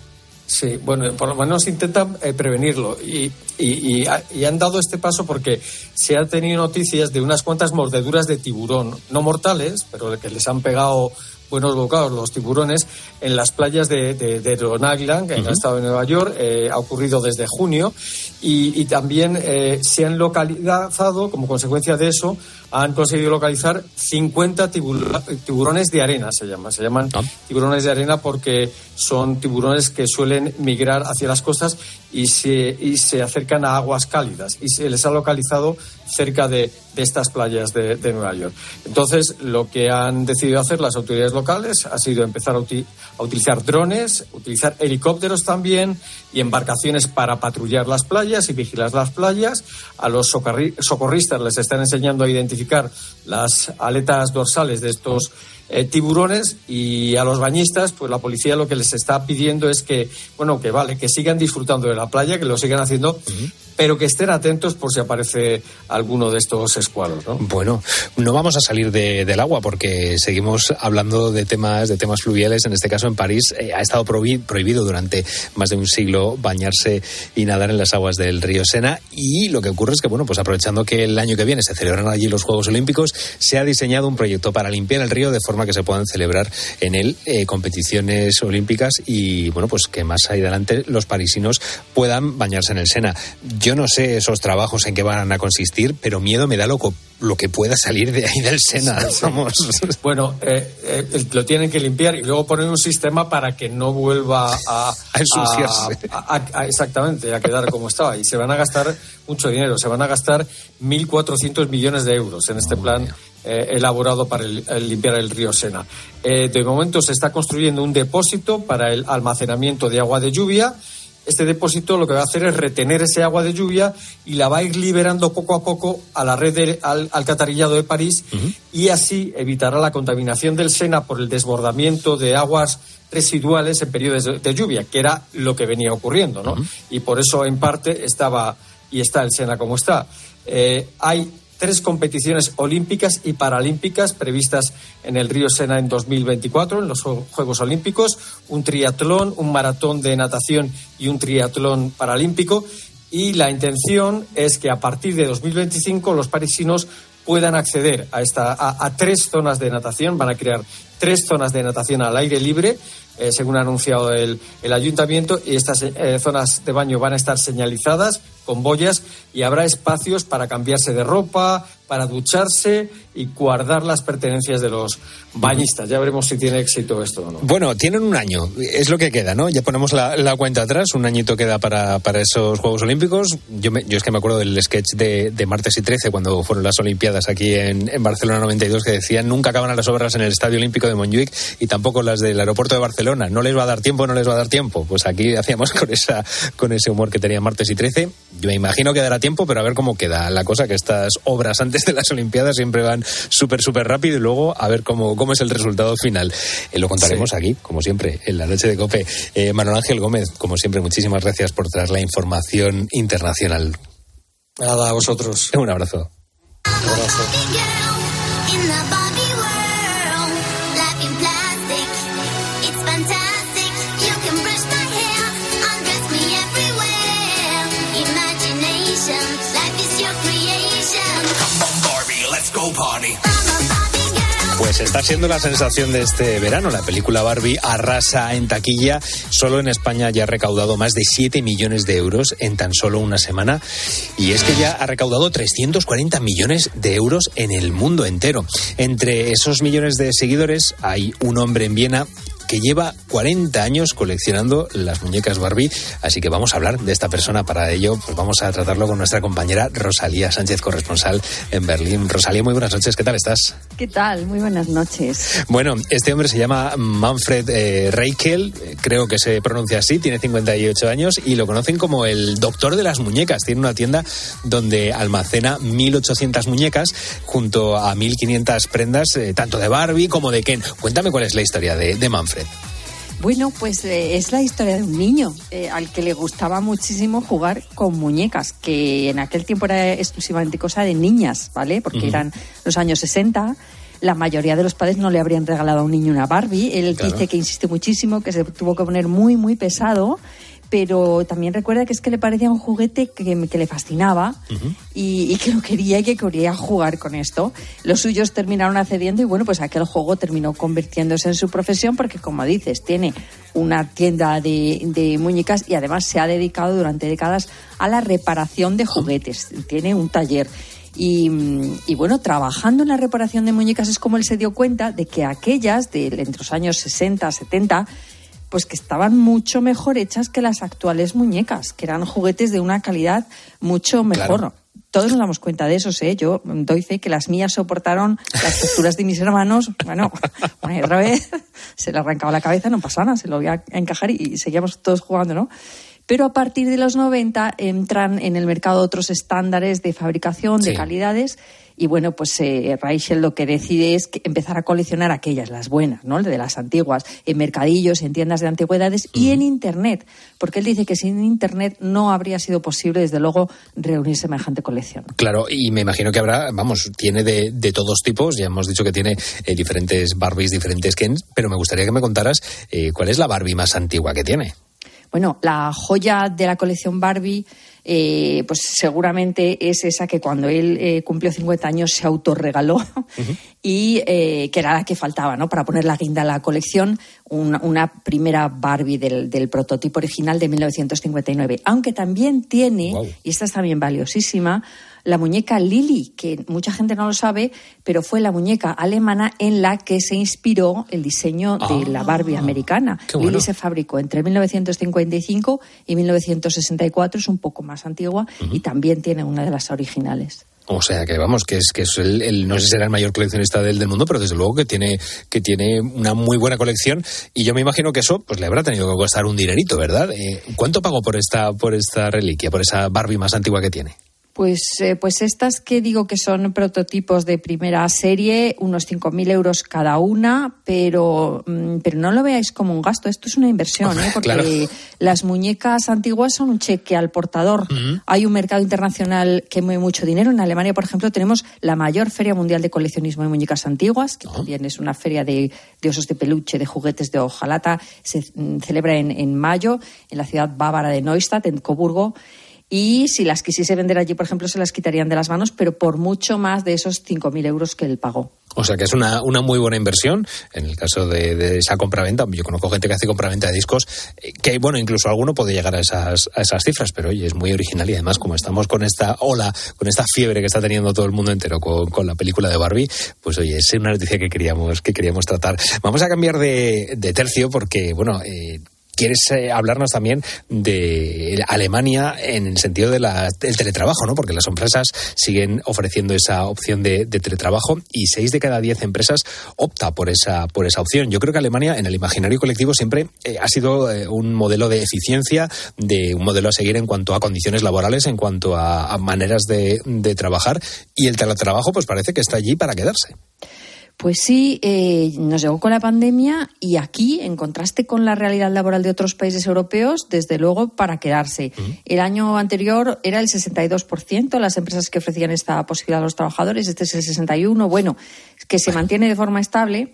Sí, bueno, por lo menos intentan eh, prevenirlo. Y, y, han dado este paso porque se han tenido noticias de unas cuantas mordeduras de tiburón, no mortales, pero que les han pegado buenos bocados los tiburones en las playas de, de, Long Island, en el estado de Nueva York, eh, ha ocurrido desde junio y, también eh, se han localizado, como consecuencia de eso, han conseguido localizar 50 tiburones de arena, se llaman. Se llaman ah. tiburones de arena porque son tiburones que suelen migrar hacia las costas y se, y se acercan a aguas cálidas. Y se les ha localizado cerca de, estas playas de, Nueva York. Entonces, lo que han decidido hacer las autoridades locales ha sido empezar a, a utilizar drones, utilizar helicópteros también y embarcaciones para patrullar las playas y vigilar las playas. A los socorristas les están enseñando a identificar las aletas dorsales de estos eh, tiburones y a los bañistas, pues la policía lo que les está pidiendo es que, bueno, que vale, que sigan disfrutando de la playa, que lo sigan haciendo, pero que estén atentos por si aparece alguno de estos escualos, ¿no? Bueno, no vamos a salir de- del agua porque seguimos hablando de temas de temas fluviales. En este caso, en París eh, ha estado prohi- prohibido durante más de un siglo bañarse y nadar en las aguas del río Sena. Y lo que ocurre es que, bueno, pues aprovechando que el año que viene se celebran allí los Juegos Olímpicos, se ha diseñado un proyecto para limpiar el río de forma que se puedan celebrar en él eh, competiciones olímpicas y, bueno, pues que más adelante los parisinos puedan bañarse en el Sena. Yo no sé esos trabajos en qué van a consistir, pero miedo me da lo, lo que pueda salir de ahí del Sena. Vamos. Bueno, eh, eh, lo tienen que limpiar y luego poner un sistema para que no vuelva a, *laughs* A ensuciarse. a- a- a- exactamente, a quedar como estaba. Y se van a gastar mucho dinero, se van a gastar 1.400 millones de euros en este plan eh, elaborado para el- el limpiar el río Sena. Eh, de momento se está construyendo un depósito para el almacenamiento de agua de lluvia. Este depósito lo que va a hacer es retener ese agua de lluvia y la va a ir liberando poco a poco a la red al, alcantarillado de París y así evitará la contaminación del Sena por el desbordamiento de aguas residuales en periodos de, de lluvia, que era lo que venía ocurriendo, ¿no? Y por eso en parte estaba y está el Sena como está. Eh, hay tres competiciones olímpicas y paralímpicas previstas en el río Sena en 2024, en los Jue- Juegos Olímpicos, un triatlón, un maratón de natación y un triatlón paralímpico. Y la intención es que a partir de 2025 los parisinos puedan acceder a, esta, a, a tres zonas de natación, van a crear tres zonas de natación al aire libre, eh, según ha anunciado el, el ayuntamiento, y estas eh, zonas de baño van a estar señalizadas con boyas y habrá espacios para cambiarse de ropa, para ducharse y guardar las pertenencias de los bañistas. Ya veremos si tiene éxito esto o no. Bueno, tienen un año, es lo que queda, ¿no? Ya ponemos la, la cuenta atrás, un añito queda para, para esos Juegos Olímpicos. Yo, me- yo es que me acuerdo del sketch de, de martes y 13, cuando fueron las Olimpiadas aquí en, en Barcelona 92, que decían nunca acaban las obras en el Estadio Olímpico de Montjuic y tampoco las del aeropuerto de Barcelona. No les va a dar tiempo, no les va a dar tiempo. Pues aquí hacíamos *laughs* con, esa, con ese humor que tenía martes y 13. Yo me imagino que dará tiempo, pero a ver cómo queda la cosa, que estas obras antes de las Olimpiadas siempre van súper, súper rápido y luego a ver cómo, cómo es el resultado final. Eh, lo contaremos aquí, como siempre, en la noche de COPE. Eh, Manuel Ángel Gómez, como siempre, muchísimas gracias por traer la información internacional. Nada, a vosotros. Un abrazo. In Pues está siendo la sensación de este verano. La película Barbie arrasa en taquilla. Solo en España ya ha recaudado más de 7 millones de euros en tan solo una semana. Y es que ya ha recaudado 340 millones de euros en el mundo entero. Entre esos millones de seguidores hay un hombre en Viena que lleva 40 años coleccionando las muñecas Barbie. Así que vamos a hablar de esta persona. Para ello, pues vamos a tratarlo con nuestra compañera Rosalía Sánchez, corresponsal en Berlín. Rosalía, muy buenas noches. ¿Qué tal estás? ¿Qué tal? Muy buenas noches. Bueno, este hombre se llama Manfred eh, Reichel, creo que se pronuncia así, tiene 58 años y lo conocen como el doctor de las muñecas. Tiene una tienda donde almacena 1.800 muñecas junto a 1.500 prendas, eh, tanto de Barbie como de Ken. Cuéntame cuál es la historia de Manfred. Bueno, pues eh, es la historia de un niño eh, al que le gustaba muchísimo jugar con muñecas, que en aquel tiempo era exclusivamente cosa de niñas, ¿vale? Porque eran los años 60. La mayoría de los padres no le habrían regalado a un niño una Barbie. Él Claro. dice que insiste muchísimo, que se tuvo que poner muy, muy pesado. Pero también recuerda que es que le parecía un juguete que, que le fascinaba y, y que lo quería y que quería jugar con esto. Los suyos terminaron accediendo y bueno, pues aquel juego terminó convirtiéndose en su profesión porque como dices, tiene una tienda de, de muñecas y además se ha dedicado durante décadas a la reparación de juguetes. Tiene un taller. Y, y bueno, trabajando en la reparación de muñecas es como él se dio cuenta de que aquellas de entre los años 60, 70, pues que estaban mucho mejor hechas que las actuales muñecas, que eran juguetes de una calidad mucho mejor. Claro. Todos nos damos cuenta de eso, ¿eh? Yo doy fe que las mías soportaron las texturas de mis hermanos. Bueno, *laughs* otra vez se le arrancaba la cabeza, no pasaba nada, se lo voy a encajar y, y seguíamos todos jugando, ¿no? Pero a partir de los 90 entran en el mercado otros estándares de fabricación, de calidades. Y bueno, pues eh, Rachel lo que decide es que empezar a coleccionar aquellas, las buenas, ¿no? De las antiguas, en mercadillos, en tiendas de antigüedades y en Internet. Porque él dice que sin Internet no habría sido posible, desde luego, reunir semejante colección. Claro, y me imagino que habrá, vamos, tiene de, de todos tipos, ya hemos dicho que tiene eh, diferentes Barbies, diferentes Kens, pero me gustaría que me contaras eh, cuál es la Barbie más antigua que tiene. Bueno, la joya de la colección Barbie, eh, pues seguramente es esa que cuando él eh, cumplió 50 años se autorregaló *laughs* y eh, que era la que faltaba, ¿no? Para poner la guinda a la colección, una, una primera Barbie del, del prototipo original de 1959. Aunque también tiene, y esta es también valiosísima, la muñeca Lily, que mucha gente no lo sabe, pero fue la muñeca alemana en la que se inspiró el diseño de la Barbie americana. bueno. Lily se fabricó entre 1955 y 1964, es un poco más antigua y también tiene una de las originales. O sea que vamos, que es que es el, el- no sé si será el mayor coleccionista del, del mundo, pero desde luego que tiene que tiene una muy buena colección y yo me imagino que eso pues le habrá tenido que costar un dinerito, ¿verdad? Eh, ¿Cuánto pagó por esta por esta reliquia, por esa Barbie más antigua que tiene? Pues, eh, pues estas que digo que son prototipos de primera serie, unos 5.000 euros cada una, pero, mm, pero no lo veáis como un gasto, esto es una inversión, ¿eh? *laughs* porque Claro. las muñecas antiguas son un cheque al portador. Hay un mercado internacional que mueve mucho dinero. En Alemania, por ejemplo, tenemos la mayor feria mundial de coleccionismo de muñecas antiguas, que también es una feria de, de osos de peluche, de juguetes de hojalata. Se mm, celebra en, en mayo en la ciudad bávara de Neustadt, en Coburgo. Y si las quisiese vender allí, por ejemplo, se las quitarían de las manos, pero por mucho más de esos 5.000 euros que él pagó. O sea que es una, una muy buena inversión en el caso de, de esa compraventa. Yo conozco gente que hace compraventa de discos, eh, que bueno, incluso alguno puede llegar a esas, a esas cifras, pero oye, es muy original y además como estamos con esta ola, con esta fiebre que está teniendo todo el mundo entero con, con la película de Barbie, pues oye, es una noticia que queríamos, que queríamos tratar. Vamos a cambiar de, de tercio porque, bueno, eh, Quieres eh, hablarnos también de Alemania en el sentido del teletrabajo, ¿no? Porque las empresas siguen ofreciendo esa opción de, de teletrabajo y seis de cada diez empresas opta por esa por esa opción. Yo creo que Alemania en el imaginario colectivo siempre eh, ha sido eh, un modelo de eficiencia, de un modelo a seguir en cuanto a condiciones laborales, en cuanto a, a maneras de, de trabajar y el teletrabajo, pues parece que está allí para quedarse. Pues sí, eh, nos llegó con la pandemia y aquí, en contraste con la realidad laboral de otros países europeos, desde luego para quedarse. El año anterior era el 62% las empresas que ofrecían esta posibilidad a los trabajadores, este es el 61%, bueno, que se mantiene de forma estable.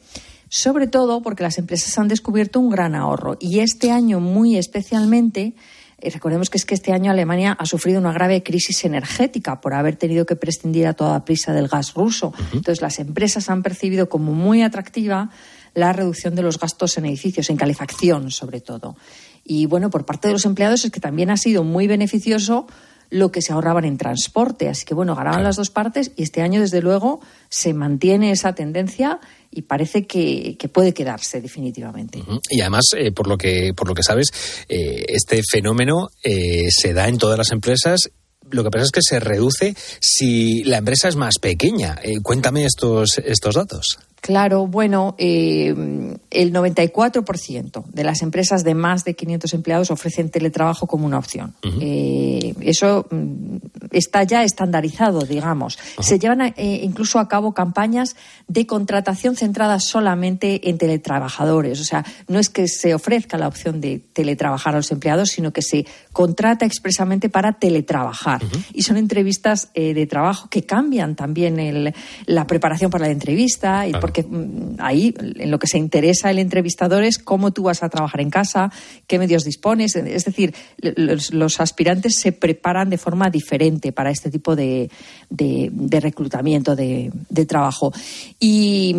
Sobre todo porque las empresas han descubierto un gran ahorro y este año muy especialmente eh, recordemos que es que este año Alemania ha sufrido una grave crisis energética por haber tenido que prescindir a toda prisa del gas ruso. Entonces, las empresas han percibido como muy atractiva la reducción de los gastos en edificios, en calefacción sobre todo. Y bueno, por parte de los empleados es que también ha sido muy beneficioso lo que se ahorraban en transporte. Así que bueno, ganaban las dos partes y este año, desde luego, se mantiene esa tendencia y parece que, que puede quedarse definitivamente. Y además, eh, por lo que por lo que sabes, eh, este fenómeno eh, se da en todas las empresas. Lo que pasa es que se reduce si la empresa es más pequeña. Eh, cuéntame estos estos datos. Claro, bueno, eh, el 94% de las empresas de más de 500 empleados ofrecen teletrabajo como una opción. Eh, eso mm, está ya estandarizado, digamos. Se llevan a- eh, incluso a cabo campañas de contratación centradas solamente en teletrabajadores. O sea, no es que se ofrezca la opción de teletrabajar a los empleados, sino que se contrata expresamente para teletrabajar. Y son entrevistas eh, de trabajo que cambian también el- la preparación para la entrevista, y porque mm, ahí en lo que se interesa el entrevistador es cómo tú vas a trabajar en casa, qué medios dispones. Es decir, los, aspirantes se preparan de forma diferente para este tipo de, de- reclutamiento, de, trabajo. Y.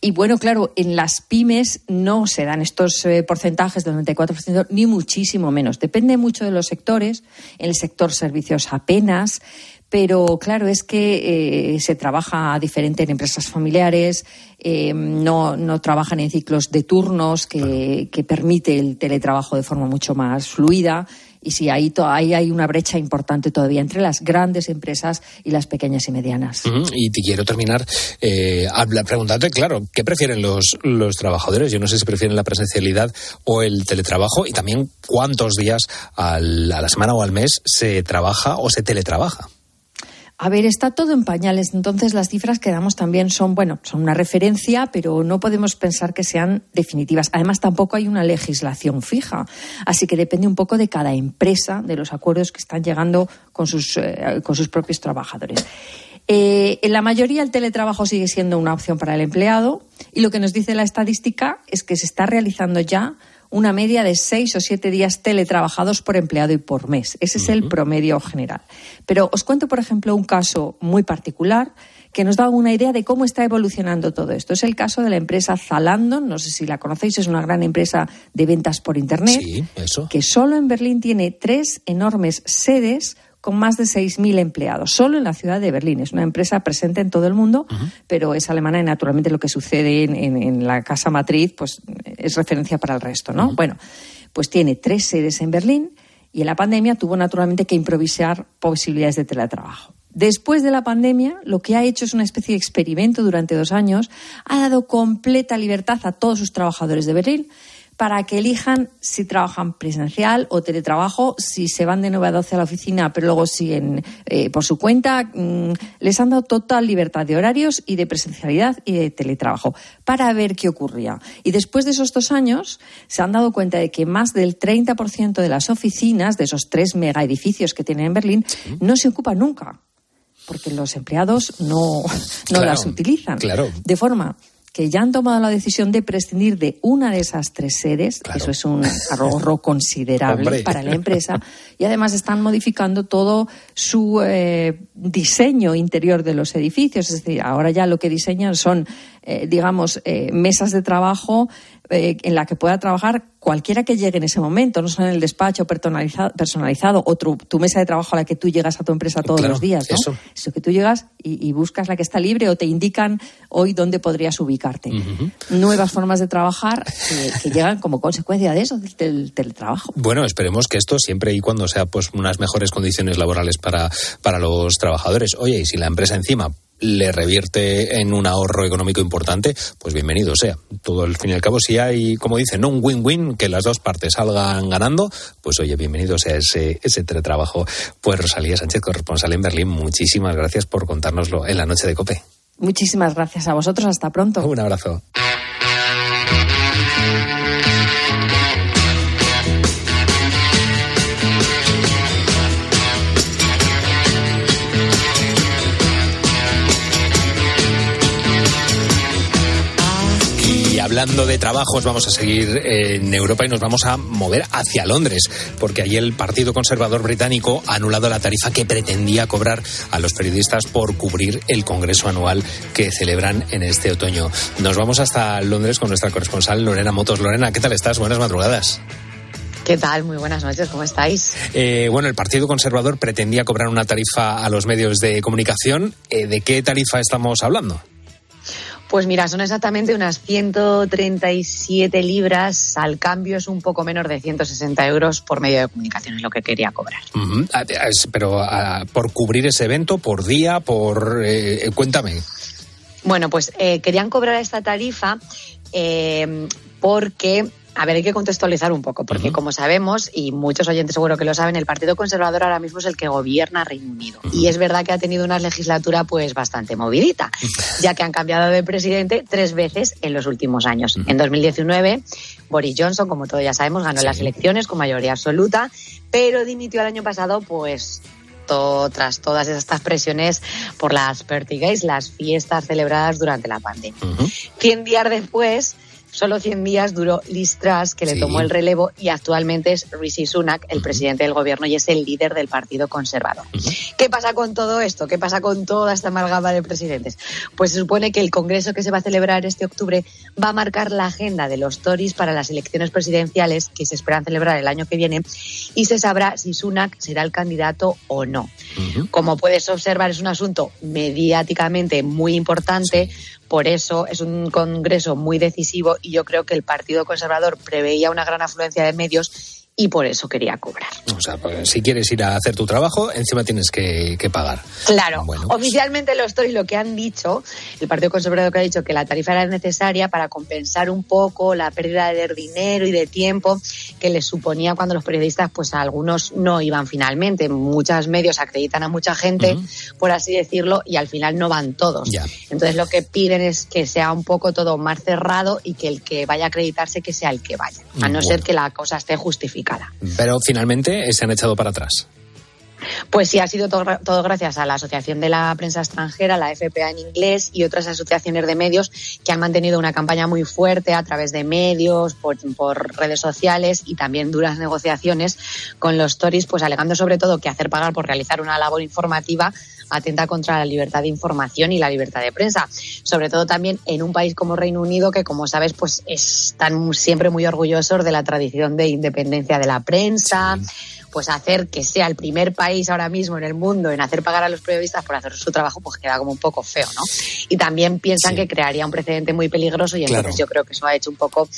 Y bueno, claro, en las pymes no se dan estos eh, porcentajes del 94%, ni muchísimo menos. Depende mucho de los sectores. En el sector servicios apenas. Pero claro, es que eh, se trabaja diferente en empresas familiares, eh, no, no trabajan en ciclos de turnos que, que permite el teletrabajo de forma mucho más fluida. Y sí, ahí, ahí hay una brecha importante todavía entre las grandes empresas y las pequeñas y medianas. Y te quiero terminar eh, habla- preguntándote, claro, ¿qué prefieren los, los trabajadores? Yo no sé si prefieren la presencialidad o el teletrabajo y también cuántos días al- a la semana o al mes se trabaja o se teletrabaja. A ver, está todo en pañales, entonces las cifras que damos también son, bueno, son una referencia, pero no podemos pensar que sean definitivas. Además, tampoco hay una legislación fija, así que depende un poco de cada empresa, de los acuerdos que están llegando con sus, eh, con sus propios trabajadores. Eh, en la mayoría el teletrabajo sigue siendo una opción para el empleado y lo que nos dice la estadística es que se está realizando ya una media de seis o siete días teletrabajados por empleado y por mes. Ese es el promedio general. Pero os cuento, por ejemplo, un caso muy particular que nos da una idea de cómo está evolucionando todo esto. Es el caso de la empresa Zalando, no sé si la conocéis, es una gran empresa de ventas por Internet, Sí, eso. que solo en Berlín tiene tres enormes sedes con más de 6.000 empleados, solo en la ciudad de Berlín. Es una empresa presente en todo el mundo, pero es alemana y naturalmente lo que sucede en, en- en la casa matriz pues, es referencia para el resto. ¿no? Bueno, pues tiene tres sedes en Berlín y en la pandemia tuvo naturalmente que improvisar posibilidades de teletrabajo. Después de la pandemia, lo que ha hecho es una especie de experimento durante dos años. Ha dado completa libertad a todos sus trabajadores de Berlín para que elijan si trabajan presencial o teletrabajo, si se van de 9 a 12 a la oficina, pero luego siguen eh, por su cuenta. mm, les han dado total libertad de horarios y de presencialidad y de teletrabajo para ver qué ocurría. Y después de esos dos años, se han dado cuenta de que más del 30% de las oficinas, de esos tres mega edificios que tienen en Berlín, no se ocupan nunca porque los empleados no, no Claro, las utilizan. claro. De forma que ya han tomado la decisión de prescindir de una de esas tres sedes, eso es un *laughs* ahorro considerable Hombre. para la empresa, y además están modificando todo su eh, diseño interior de los edificios, es decir, ahora ya lo que diseñan son, eh, digamos, eh, mesas de trabajo eh, en la que pueda trabajar cualquiera que llegue en ese momento, no solo en el despacho personaliza- personalizado o tu, tu mesa de trabajo a la que tú llegas a tu empresa todos Claro, los días, ¿no? eso. Eso que tú llegas y, y buscas la que está libre o te indican hoy dónde podrías ubicarte. Nuevas formas de trabajar que, que llegan como consecuencia de eso, del, del teletrabajo. Bueno, esperemos que esto siempre y cuando sea pues unas mejores condiciones laborales para, para los trabajadores. Oye, y si la empresa encima le revierte en un ahorro económico importante, pues bienvenido sea. Todo al fin y al cabo, si hay, como dicen, ¿no? un win-win, que las dos partes salgan ganando, pues oye, bienvenido sea ese, ese teletrabajo. Pues Rosalía Sánchez, corresponsal en Berlín, muchísimas gracias por contárnoslo en la noche de COPE. Muchísimas gracias a vosotros. Hasta pronto. Un abrazo. Hablando de trabajos, vamos a seguir en Europa y nos vamos a mover hacia Londres, porque allí el Partido Conservador británico ha anulado la tarifa que pretendía cobrar a los periodistas por cubrir el Congreso anual que celebran en este otoño. Nos vamos hasta Londres con nuestra corresponsal Lorena Motos. Lorena, ¿qué tal estás? Buenas madrugadas. ¿Qué tal? Muy buenas noches, ¿cómo estáis? Eh, bueno, el Partido Conservador pretendía cobrar una tarifa a los medios de comunicación. Eh, ¿De qué tarifa estamos hablando? Pues mira, son exactamente unas 137 libras, al cambio es un poco menos de 160 euros por medio de comunicación, es lo que quería cobrar. Ah, es- Pero ah, por cubrir ese evento, por día, por... eh, cuéntame. Bueno, pues eh, querían cobrar esta tarifa eh, porque, a ver, hay que contextualizar un poco, porque como sabemos, y muchos oyentes seguro que lo saben, el Partido Conservador ahora mismo es el que gobierna Reino Unido. Y es verdad que ha tenido una legislatura pues bastante movidita, ya que han cambiado de presidente tres veces en los últimos años. En 2019, Boris Johnson, como todos ya sabemos, ganó las elecciones con mayoría absoluta, pero dimitió el año pasado pues to- tras todas estas presiones por las Pertigays, las fiestas celebradas durante la pandemia. Cien días después, solo 100 días duró Liz Truss, que le Sí. tomó el relevo, y actualmente es Rishi Sunak, el presidente del gobierno, y es el líder del Partido Conservador. ¿Qué pasa con todo esto? ¿Qué pasa con toda esta amalgama de presidentes? Pues se supone que el Congreso que se va a celebrar este octubre va a marcar la agenda de los Tories para las elecciones presidenciales que se esperan celebrar el año que viene y se sabrá si Sunak será el candidato o no. Como puedes observar, es un asunto mediáticamente muy importante, por eso es un congreso muy decisivo y yo creo que el Partido Conservador preveía una gran afluencia de medios y por eso quería cobrar. O sea, pues, si quieres ir a hacer tu trabajo, encima tienes que, que pagar. Claro, Bueno, pues- oficialmente los Tories lo que han dicho, el Partido Conservador que ha dicho que la tarifa era necesaria para compensar un poco la pérdida de dinero y de tiempo que les suponía cuando los periodistas, pues a algunos no iban finalmente. Muchos medios acreditan a mucha gente, por así decirlo, y al final no van todos. Entonces lo que piden es que sea un poco todo más cerrado y que el que vaya a acreditarse que sea el que vaya, a no Bueno. ser que la cosa esté justificada. Pero finalmente eh, se han echado para atrás. Pues sí, ha sido todo, gra- todo gracias a la Asociación de la Prensa Extranjera, la FPA en inglés y otras asociaciones de medios que han mantenido una campaña muy fuerte a través de medios, por, por redes sociales y también duras negociaciones con los Tories, pues alegando sobre todo que hacer pagar por realizar una labor informativa atenta contra la libertad de información y la libertad de prensa. Sobre todo también en un país como Reino Unido, que como sabes, pues están siempre muy orgullosos de la tradición de independencia de la prensa pues hacer que sea el primer país ahora mismo en el mundo en hacer pagar a los periodistas por hacer su trabajo, pues queda como un poco feo, ¿no? Y también piensan que crearía un precedente muy peligroso y entonces Claro. yo creo que eso ha hecho un poco,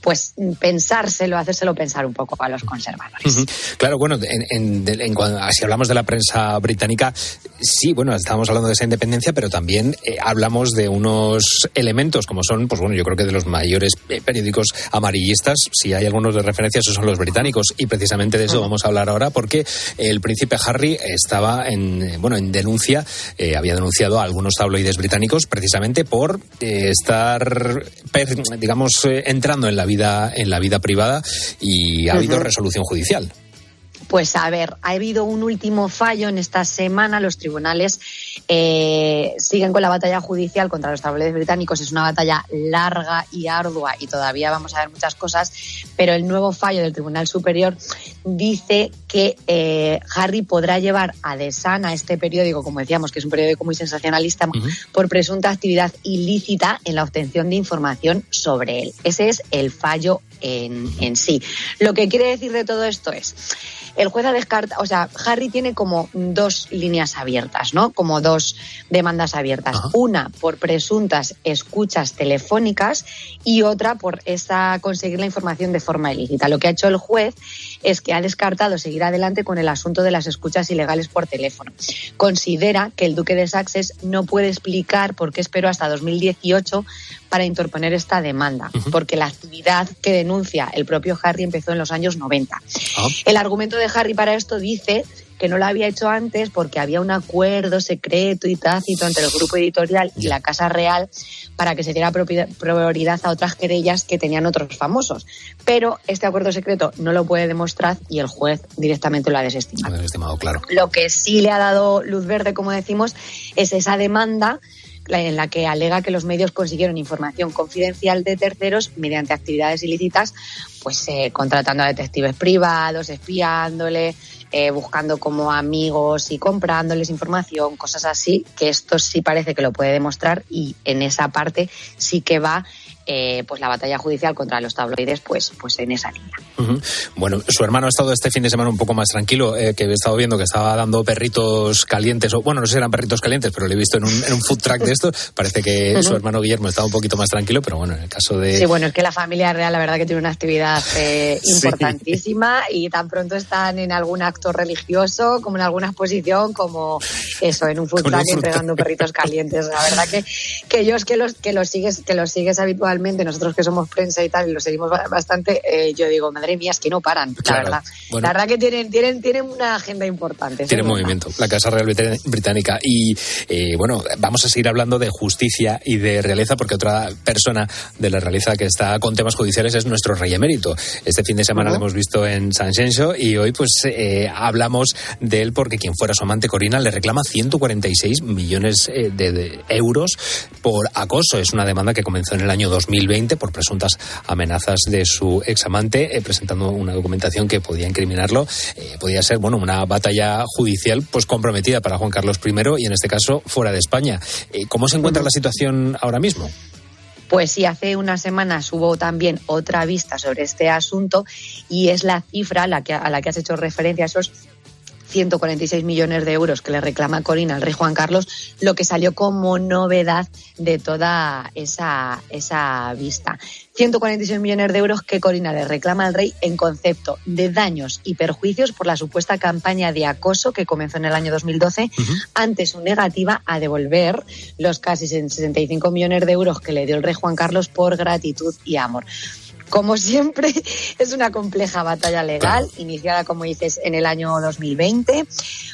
pues pensárselo, hacérselo pensar un poco a los conservadores. Claro, bueno, en, en- en cuan- si hablamos de la prensa británica, sí, bueno, estábamos hablando de esa independencia, pero también eh, hablamos de unos elementos como son, pues bueno, yo creo que de los mayores eh, periódicos amarillistas, si hay algunos de referencia, esos son los británicos, y precisamente de eso vamos a hablar ahora, porque el príncipe Harry estaba en, eh, bueno, en denuncia, eh, había denunciado a algunos tabloides británicos precisamente por eh, estar, per- digamos, eh, entrando en la vida, en la vida privada y ha habido resolución judicial. Pues a ver, ha habido un último fallo en esta semana. Los tribunales eh, siguen con la batalla judicial contra los tabloides británicos. Es una batalla larga y ardua y todavía vamos a ver muchas cosas. Pero el nuevo fallo del Tribunal Superior dice que eh, Harry podrá llevar a The Sun, a este periódico, como decíamos, que es un periódico muy sensacionalista, por presunta actividad ilícita en la obtención de información sobre él. Ese es el fallo en, en sí. Lo que quiere decir de todo esto es, el juez ha descartado, o sea, Harry tiene como dos líneas abiertas, ¿no? Como dos demandas abiertas. Una por presuntas escuchas telefónicas y otra por esa conseguir la información de forma ilícita. Lo que ha hecho el juez es que ha descartado seguir adelante con el asunto de las escuchas ilegales por teléfono. Considera que el duque de Sussex no puede explicar por qué esperó hasta 2018 para interponer esta demanda, porque la actividad que denuncia el propio Harry empezó en los años 90. El argumento de Harry para esto dice que no lo había hecho antes porque había un acuerdo secreto y tácito entre el grupo editorial y la Casa Real para que se diera prioridad a otras querellas que tenían otros famosos. Pero este acuerdo secreto no lo puede demostrar y el juez directamente lo ha desestimado. Lo he estimado, claro. Lo que sí le ha dado luz verde, como decimos, es esa demanda en la que alega que los medios consiguieron información confidencial de terceros mediante actividades ilícitas, pues eh, contratando a detectives privados, espiándole, eh, buscando como amigos y comprándoles información, cosas así, que esto sí parece que lo puede demostrar y en esa parte sí que va eh, pues la batalla judicial contra los tabloides pues, pues en esa línea. Bueno, su hermano ha estado este fin de semana un poco más tranquilo, eh, que he estado viendo que estaba dando perritos calientes, o bueno, no sé si eran perritos calientes, pero lo he visto en un, en un food track de esto. Parece que su hermano Guillermo estaba un poquito más tranquilo, pero bueno, en el caso de. Sí, bueno, es que la familia real la verdad que tiene una actividad eh, Sí. importantísima y tan pronto están en algún acto religioso como en alguna exposición, como eso, en un food food entregando perritos calientes. La verdad que, que ellos que los, que los sigues, que los sigues habitualmente, nosotros que somos prensa y tal, y los seguimos ba- bastante, eh, yo digo, madre mía, es que no paran, la verdad. Bueno. La verdad que tienen, tienen, tienen una agenda importante. eso Tiene es verdad. movimiento, la Casa Real Británica. Y eh, bueno, vamos a seguir hablando de justicia y de realeza, porque otra persona de la realeza que está con temas judiciales es nuestro rey emérito. Este fin de semana lo hemos visto en San Xenxo y hoy pues eh, hablamos de él porque quien fuera su amante Corina le reclama 146 millones eh, de, de euros por acoso. Es una demanda que comenzó en el año 2020 por presuntas amenazas de su examante, eh, presentando una documentación que podía incriminarlo. Eh, podía ser, bueno, una batalla judicial pues comprometida para Juan Carlos I y en este caso fuera de España. Eh, ¿Cómo se encuentra la situación ahora mismo? Pues sí, hace unas semanas hubo también otra vista sobre este asunto y es la cifra a la que, a la que has hecho referencia, esos 146 millones de euros que le reclama Corina al rey Juan Carlos, lo que salió como novedad de toda esa, esa vista. 146 millones de euros que Corina le reclama al rey en concepto de daños y perjuicios por la supuesta campaña de acoso que comenzó en el año 2012 ante su negativa a devolver los casi 65 millones de euros que le dio el rey Juan Carlos por gratitud y amor. Como siempre, *laughs* es una compleja batalla legal, iniciada, como dices, en el año 2020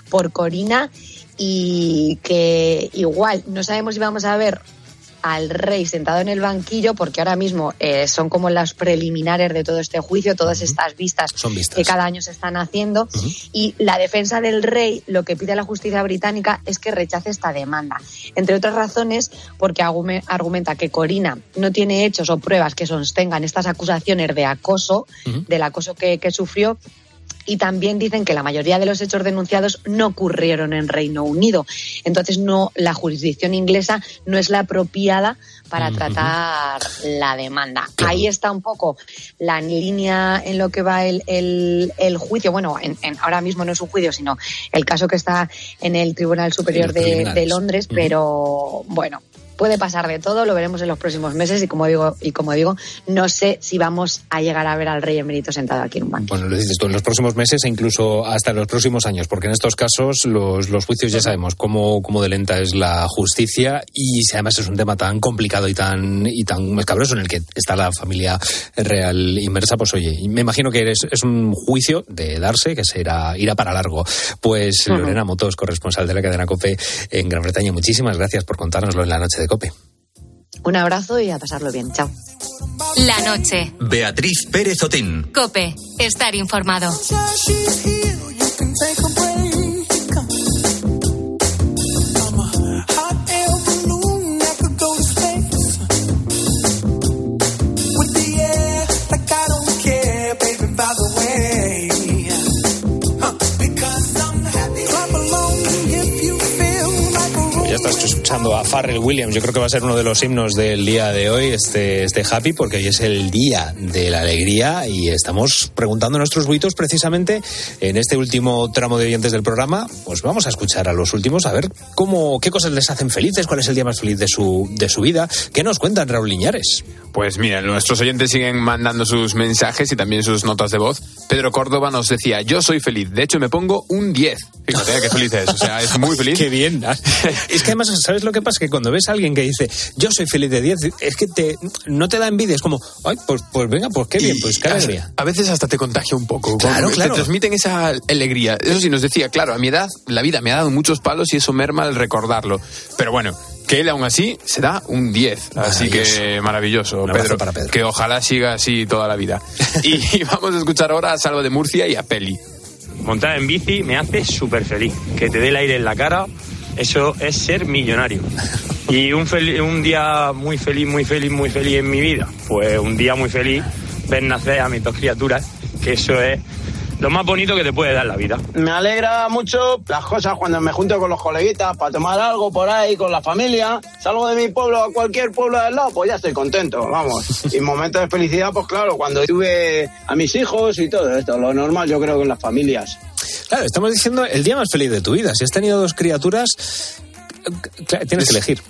por Corina y que igual no sabemos si vamos a ver al rey sentado en el banquillo, porque ahora mismo eh, son como las preliminares de todo este juicio, todas estas vistas, Son vistas. que cada año se están haciendo. Y la defensa del rey lo que pide la justicia británica es que rechace esta demanda. Entre otras razones, porque argume- argumenta que Corina no tiene hechos o pruebas que sostengan estas acusaciones de acoso, del acoso que, que sufrió. Y también dicen que la mayoría de los hechos denunciados no ocurrieron en Reino Unido. Entonces, no, la jurisdicción inglesa no es la apropiada para tratar la demanda. Ahí está un poco la línea en lo que va el, el- el juicio. Bueno, en- en- ahora mismo no es un juicio, sino el caso que está en el Tribunal Superior de, de Londres, pero bueno. Puede pasar de todo, lo veremos en los próximos meses y como digo, y como digo, no sé si vamos a llegar a ver al rey emérito sentado aquí en un banco. Bueno, lo dices tú, en los próximos meses e incluso hasta los próximos años, porque en estos casos los, los juicios ya sabemos cómo, cómo de lenta es la justicia y si además es un tema tan complicado y tan, y tan escabroso en el que está la familia real inmersa, pues oye, me imagino que eres, es un juicio de darse que será, irá para largo. Pues. Lorena Motos, corresponsal de la cadena COPE en Gran Bretaña, muchísimas gracias por contárnoslo en la noche de COPE. Un abrazo y a pasarlo bien. Chao. La noche. Beatriz Pérez Otín. Cope. Estar informado. Estás escuchando a Farrell Williams. Yo creo que va a ser uno de los himnos del día de hoy, este, este Happy, porque hoy es el día de la alegría y estamos preguntando a nuestros buitos precisamente en este último tramo de oyentes del programa. Pues vamos a escuchar a los últimos a ver cómo, qué cosas les hacen felices, cuál es el día más feliz de su, de su vida. ¿Qué nos cuentan, Raúl Liñares? Pues mira, nuestros oyentes siguen mandando sus mensajes y también sus notas de voz. Pedro Córdoba nos decía, yo soy feliz, de hecho me pongo un 10. Fíjate qué feliz es, o sea, es muy feliz. Qué bien. *laughs* Es que además, ¿sabes lo que pasa? Que cuando ves a alguien que dice, yo soy feliz de 10, es que te, no te da envidia, es como, ay, pues, pues venga, pues qué bien, pues qué alegría. A veces hasta te contagia un poco. Claro, Como- claro. Te transmiten esa alegría. Eso sí, nos decía, claro, a mi edad la vida me ha dado muchos palos y eso merma al recordarlo. Pero bueno, que él aún así se da un 10. Así que maravilloso, Pedro, para Pedro. Que ojalá siga así toda la vida. *laughs* y vamos a escuchar ahora a Salvo de Murcia y a Peli. Montar en bici me hace súper feliz. Que te dé el aire en la cara, eso es ser millonario. Y un, un día muy feliz, muy feliz, muy feliz en mi vida. Pues un día muy feliz ver nacer a mis dos criaturas, que eso es lo más bonito que te puede dar la vida. Me alegra mucho las cosas cuando me junto con los coleguitas para tomar algo por ahí con la familia. Salgo de mi pueblo a cualquier pueblo del lado, pues ya estoy contento, vamos. *laughs* Y momentos de felicidad, pues claro, cuando tuve a mis hijos y todo esto, lo normal yo creo que en las familias. Claro, estamos diciendo el día más feliz de tu vida. Si has tenido dos criaturas, tienes que elegir.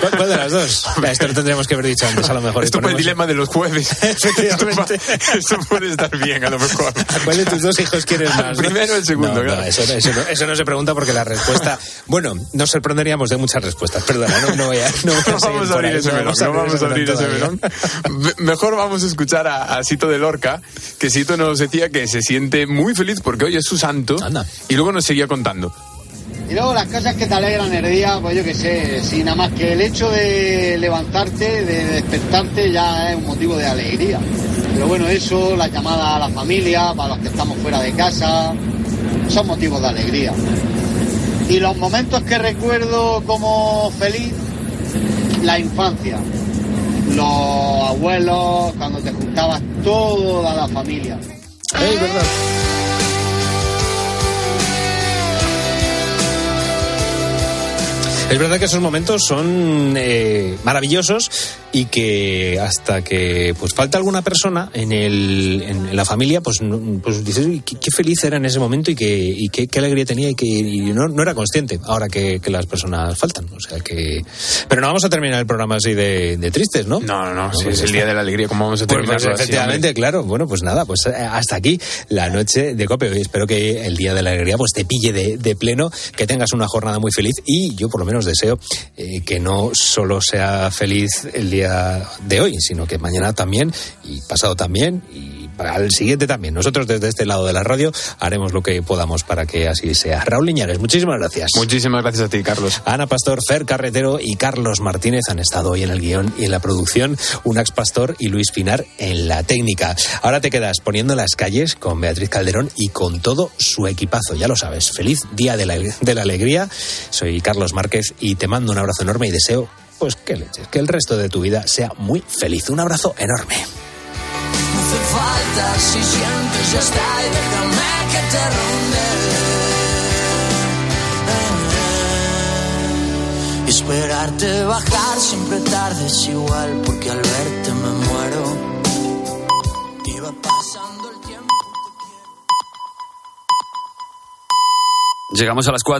¿Cuál, de las dos? *laughs* Esto lo tendríamos que haber dicho antes, a lo mejor. Esto fue el dilema de los jueves. *laughs* Efectivamente. Esto puede estar bien, a lo mejor. *laughs* ¿A cuál de tus dos hijos quieres más? Primero o el segundo, claro. eso, no- eso no, eso no se pregunta porque la respuesta. Bueno, nos sorprenderíamos de muchas respuestas. Perdona, no, no voy a. No, voy a No vamos a abrir ese melón, no vamos a abrir ese melón. Me- Mejor vamos a escuchar a, a Sito de Lorca, que Sito nos decía que se siente muy feliz porque hoy es su santo. Y luego nos seguía contando. Y luego las cosas que te alegran el día, pues yo qué sé, si nada más que el hecho de levantarte, de despertarte, ya es un motivo de alegría. Pero bueno, eso, la llamada a la familia, para los que estamos fuera de casa, son motivos de alegría. Y los momentos que recuerdo como feliz, la infancia. Los abuelos, cuando te juntabas toda la familia. Verdad. Es verdad que esos momentos son eh, maravillosos y que hasta que pues falta alguna persona en, el, en, en la familia, pues, pues dices, "Uy, qué, qué feliz era en ese momento y, que, y qué, qué alegría tenía y que y no, no era consciente ahora que, que las personas faltan. O sea que... Pero no vamos a terminar el programa así de, de tristes, ¿no? No, no, no, si es el día de la alegría, ¿cómo vamos a Pues, terminar? pues, efectivamente, claro. Bueno, pues nada, pues eh, hasta aquí la noche de COPE. Y espero que el día de la alegría pues te pille de, de pleno, que tengas una jornada muy feliz y yo por lo menos deseo eh, que no solo sea feliz el día de hoy, sino que mañana también y pasado también y al siguiente también. Nosotros desde este lado de la radio haremos lo que podamos para que así sea. Raúl Liñares, muchísimas gracias. Muchísimas gracias a ti, Carlos. Ana Pastor, Fer Carretero y Carlos Martínez han estado hoy en el guion y en la producción, Unax Pastor y Luis Pinar en la técnica. Ahora te quedas poniendo las calles con Beatriz Calderón y con todo su equipazo, ya lo sabes. Feliz Día de la, de la Alegría. Soy Carlos Márquez y te mando un abrazo enorme y deseo, pues que leches, que el resto de tu vida sea muy feliz. Un abrazo enorme. No hace falta si sientes ya está y déjame que te ronde. Esperarte bajar siempre tarde es igual porque al verte me muero. Iba pasando el tiempo. Llegamos a las 4.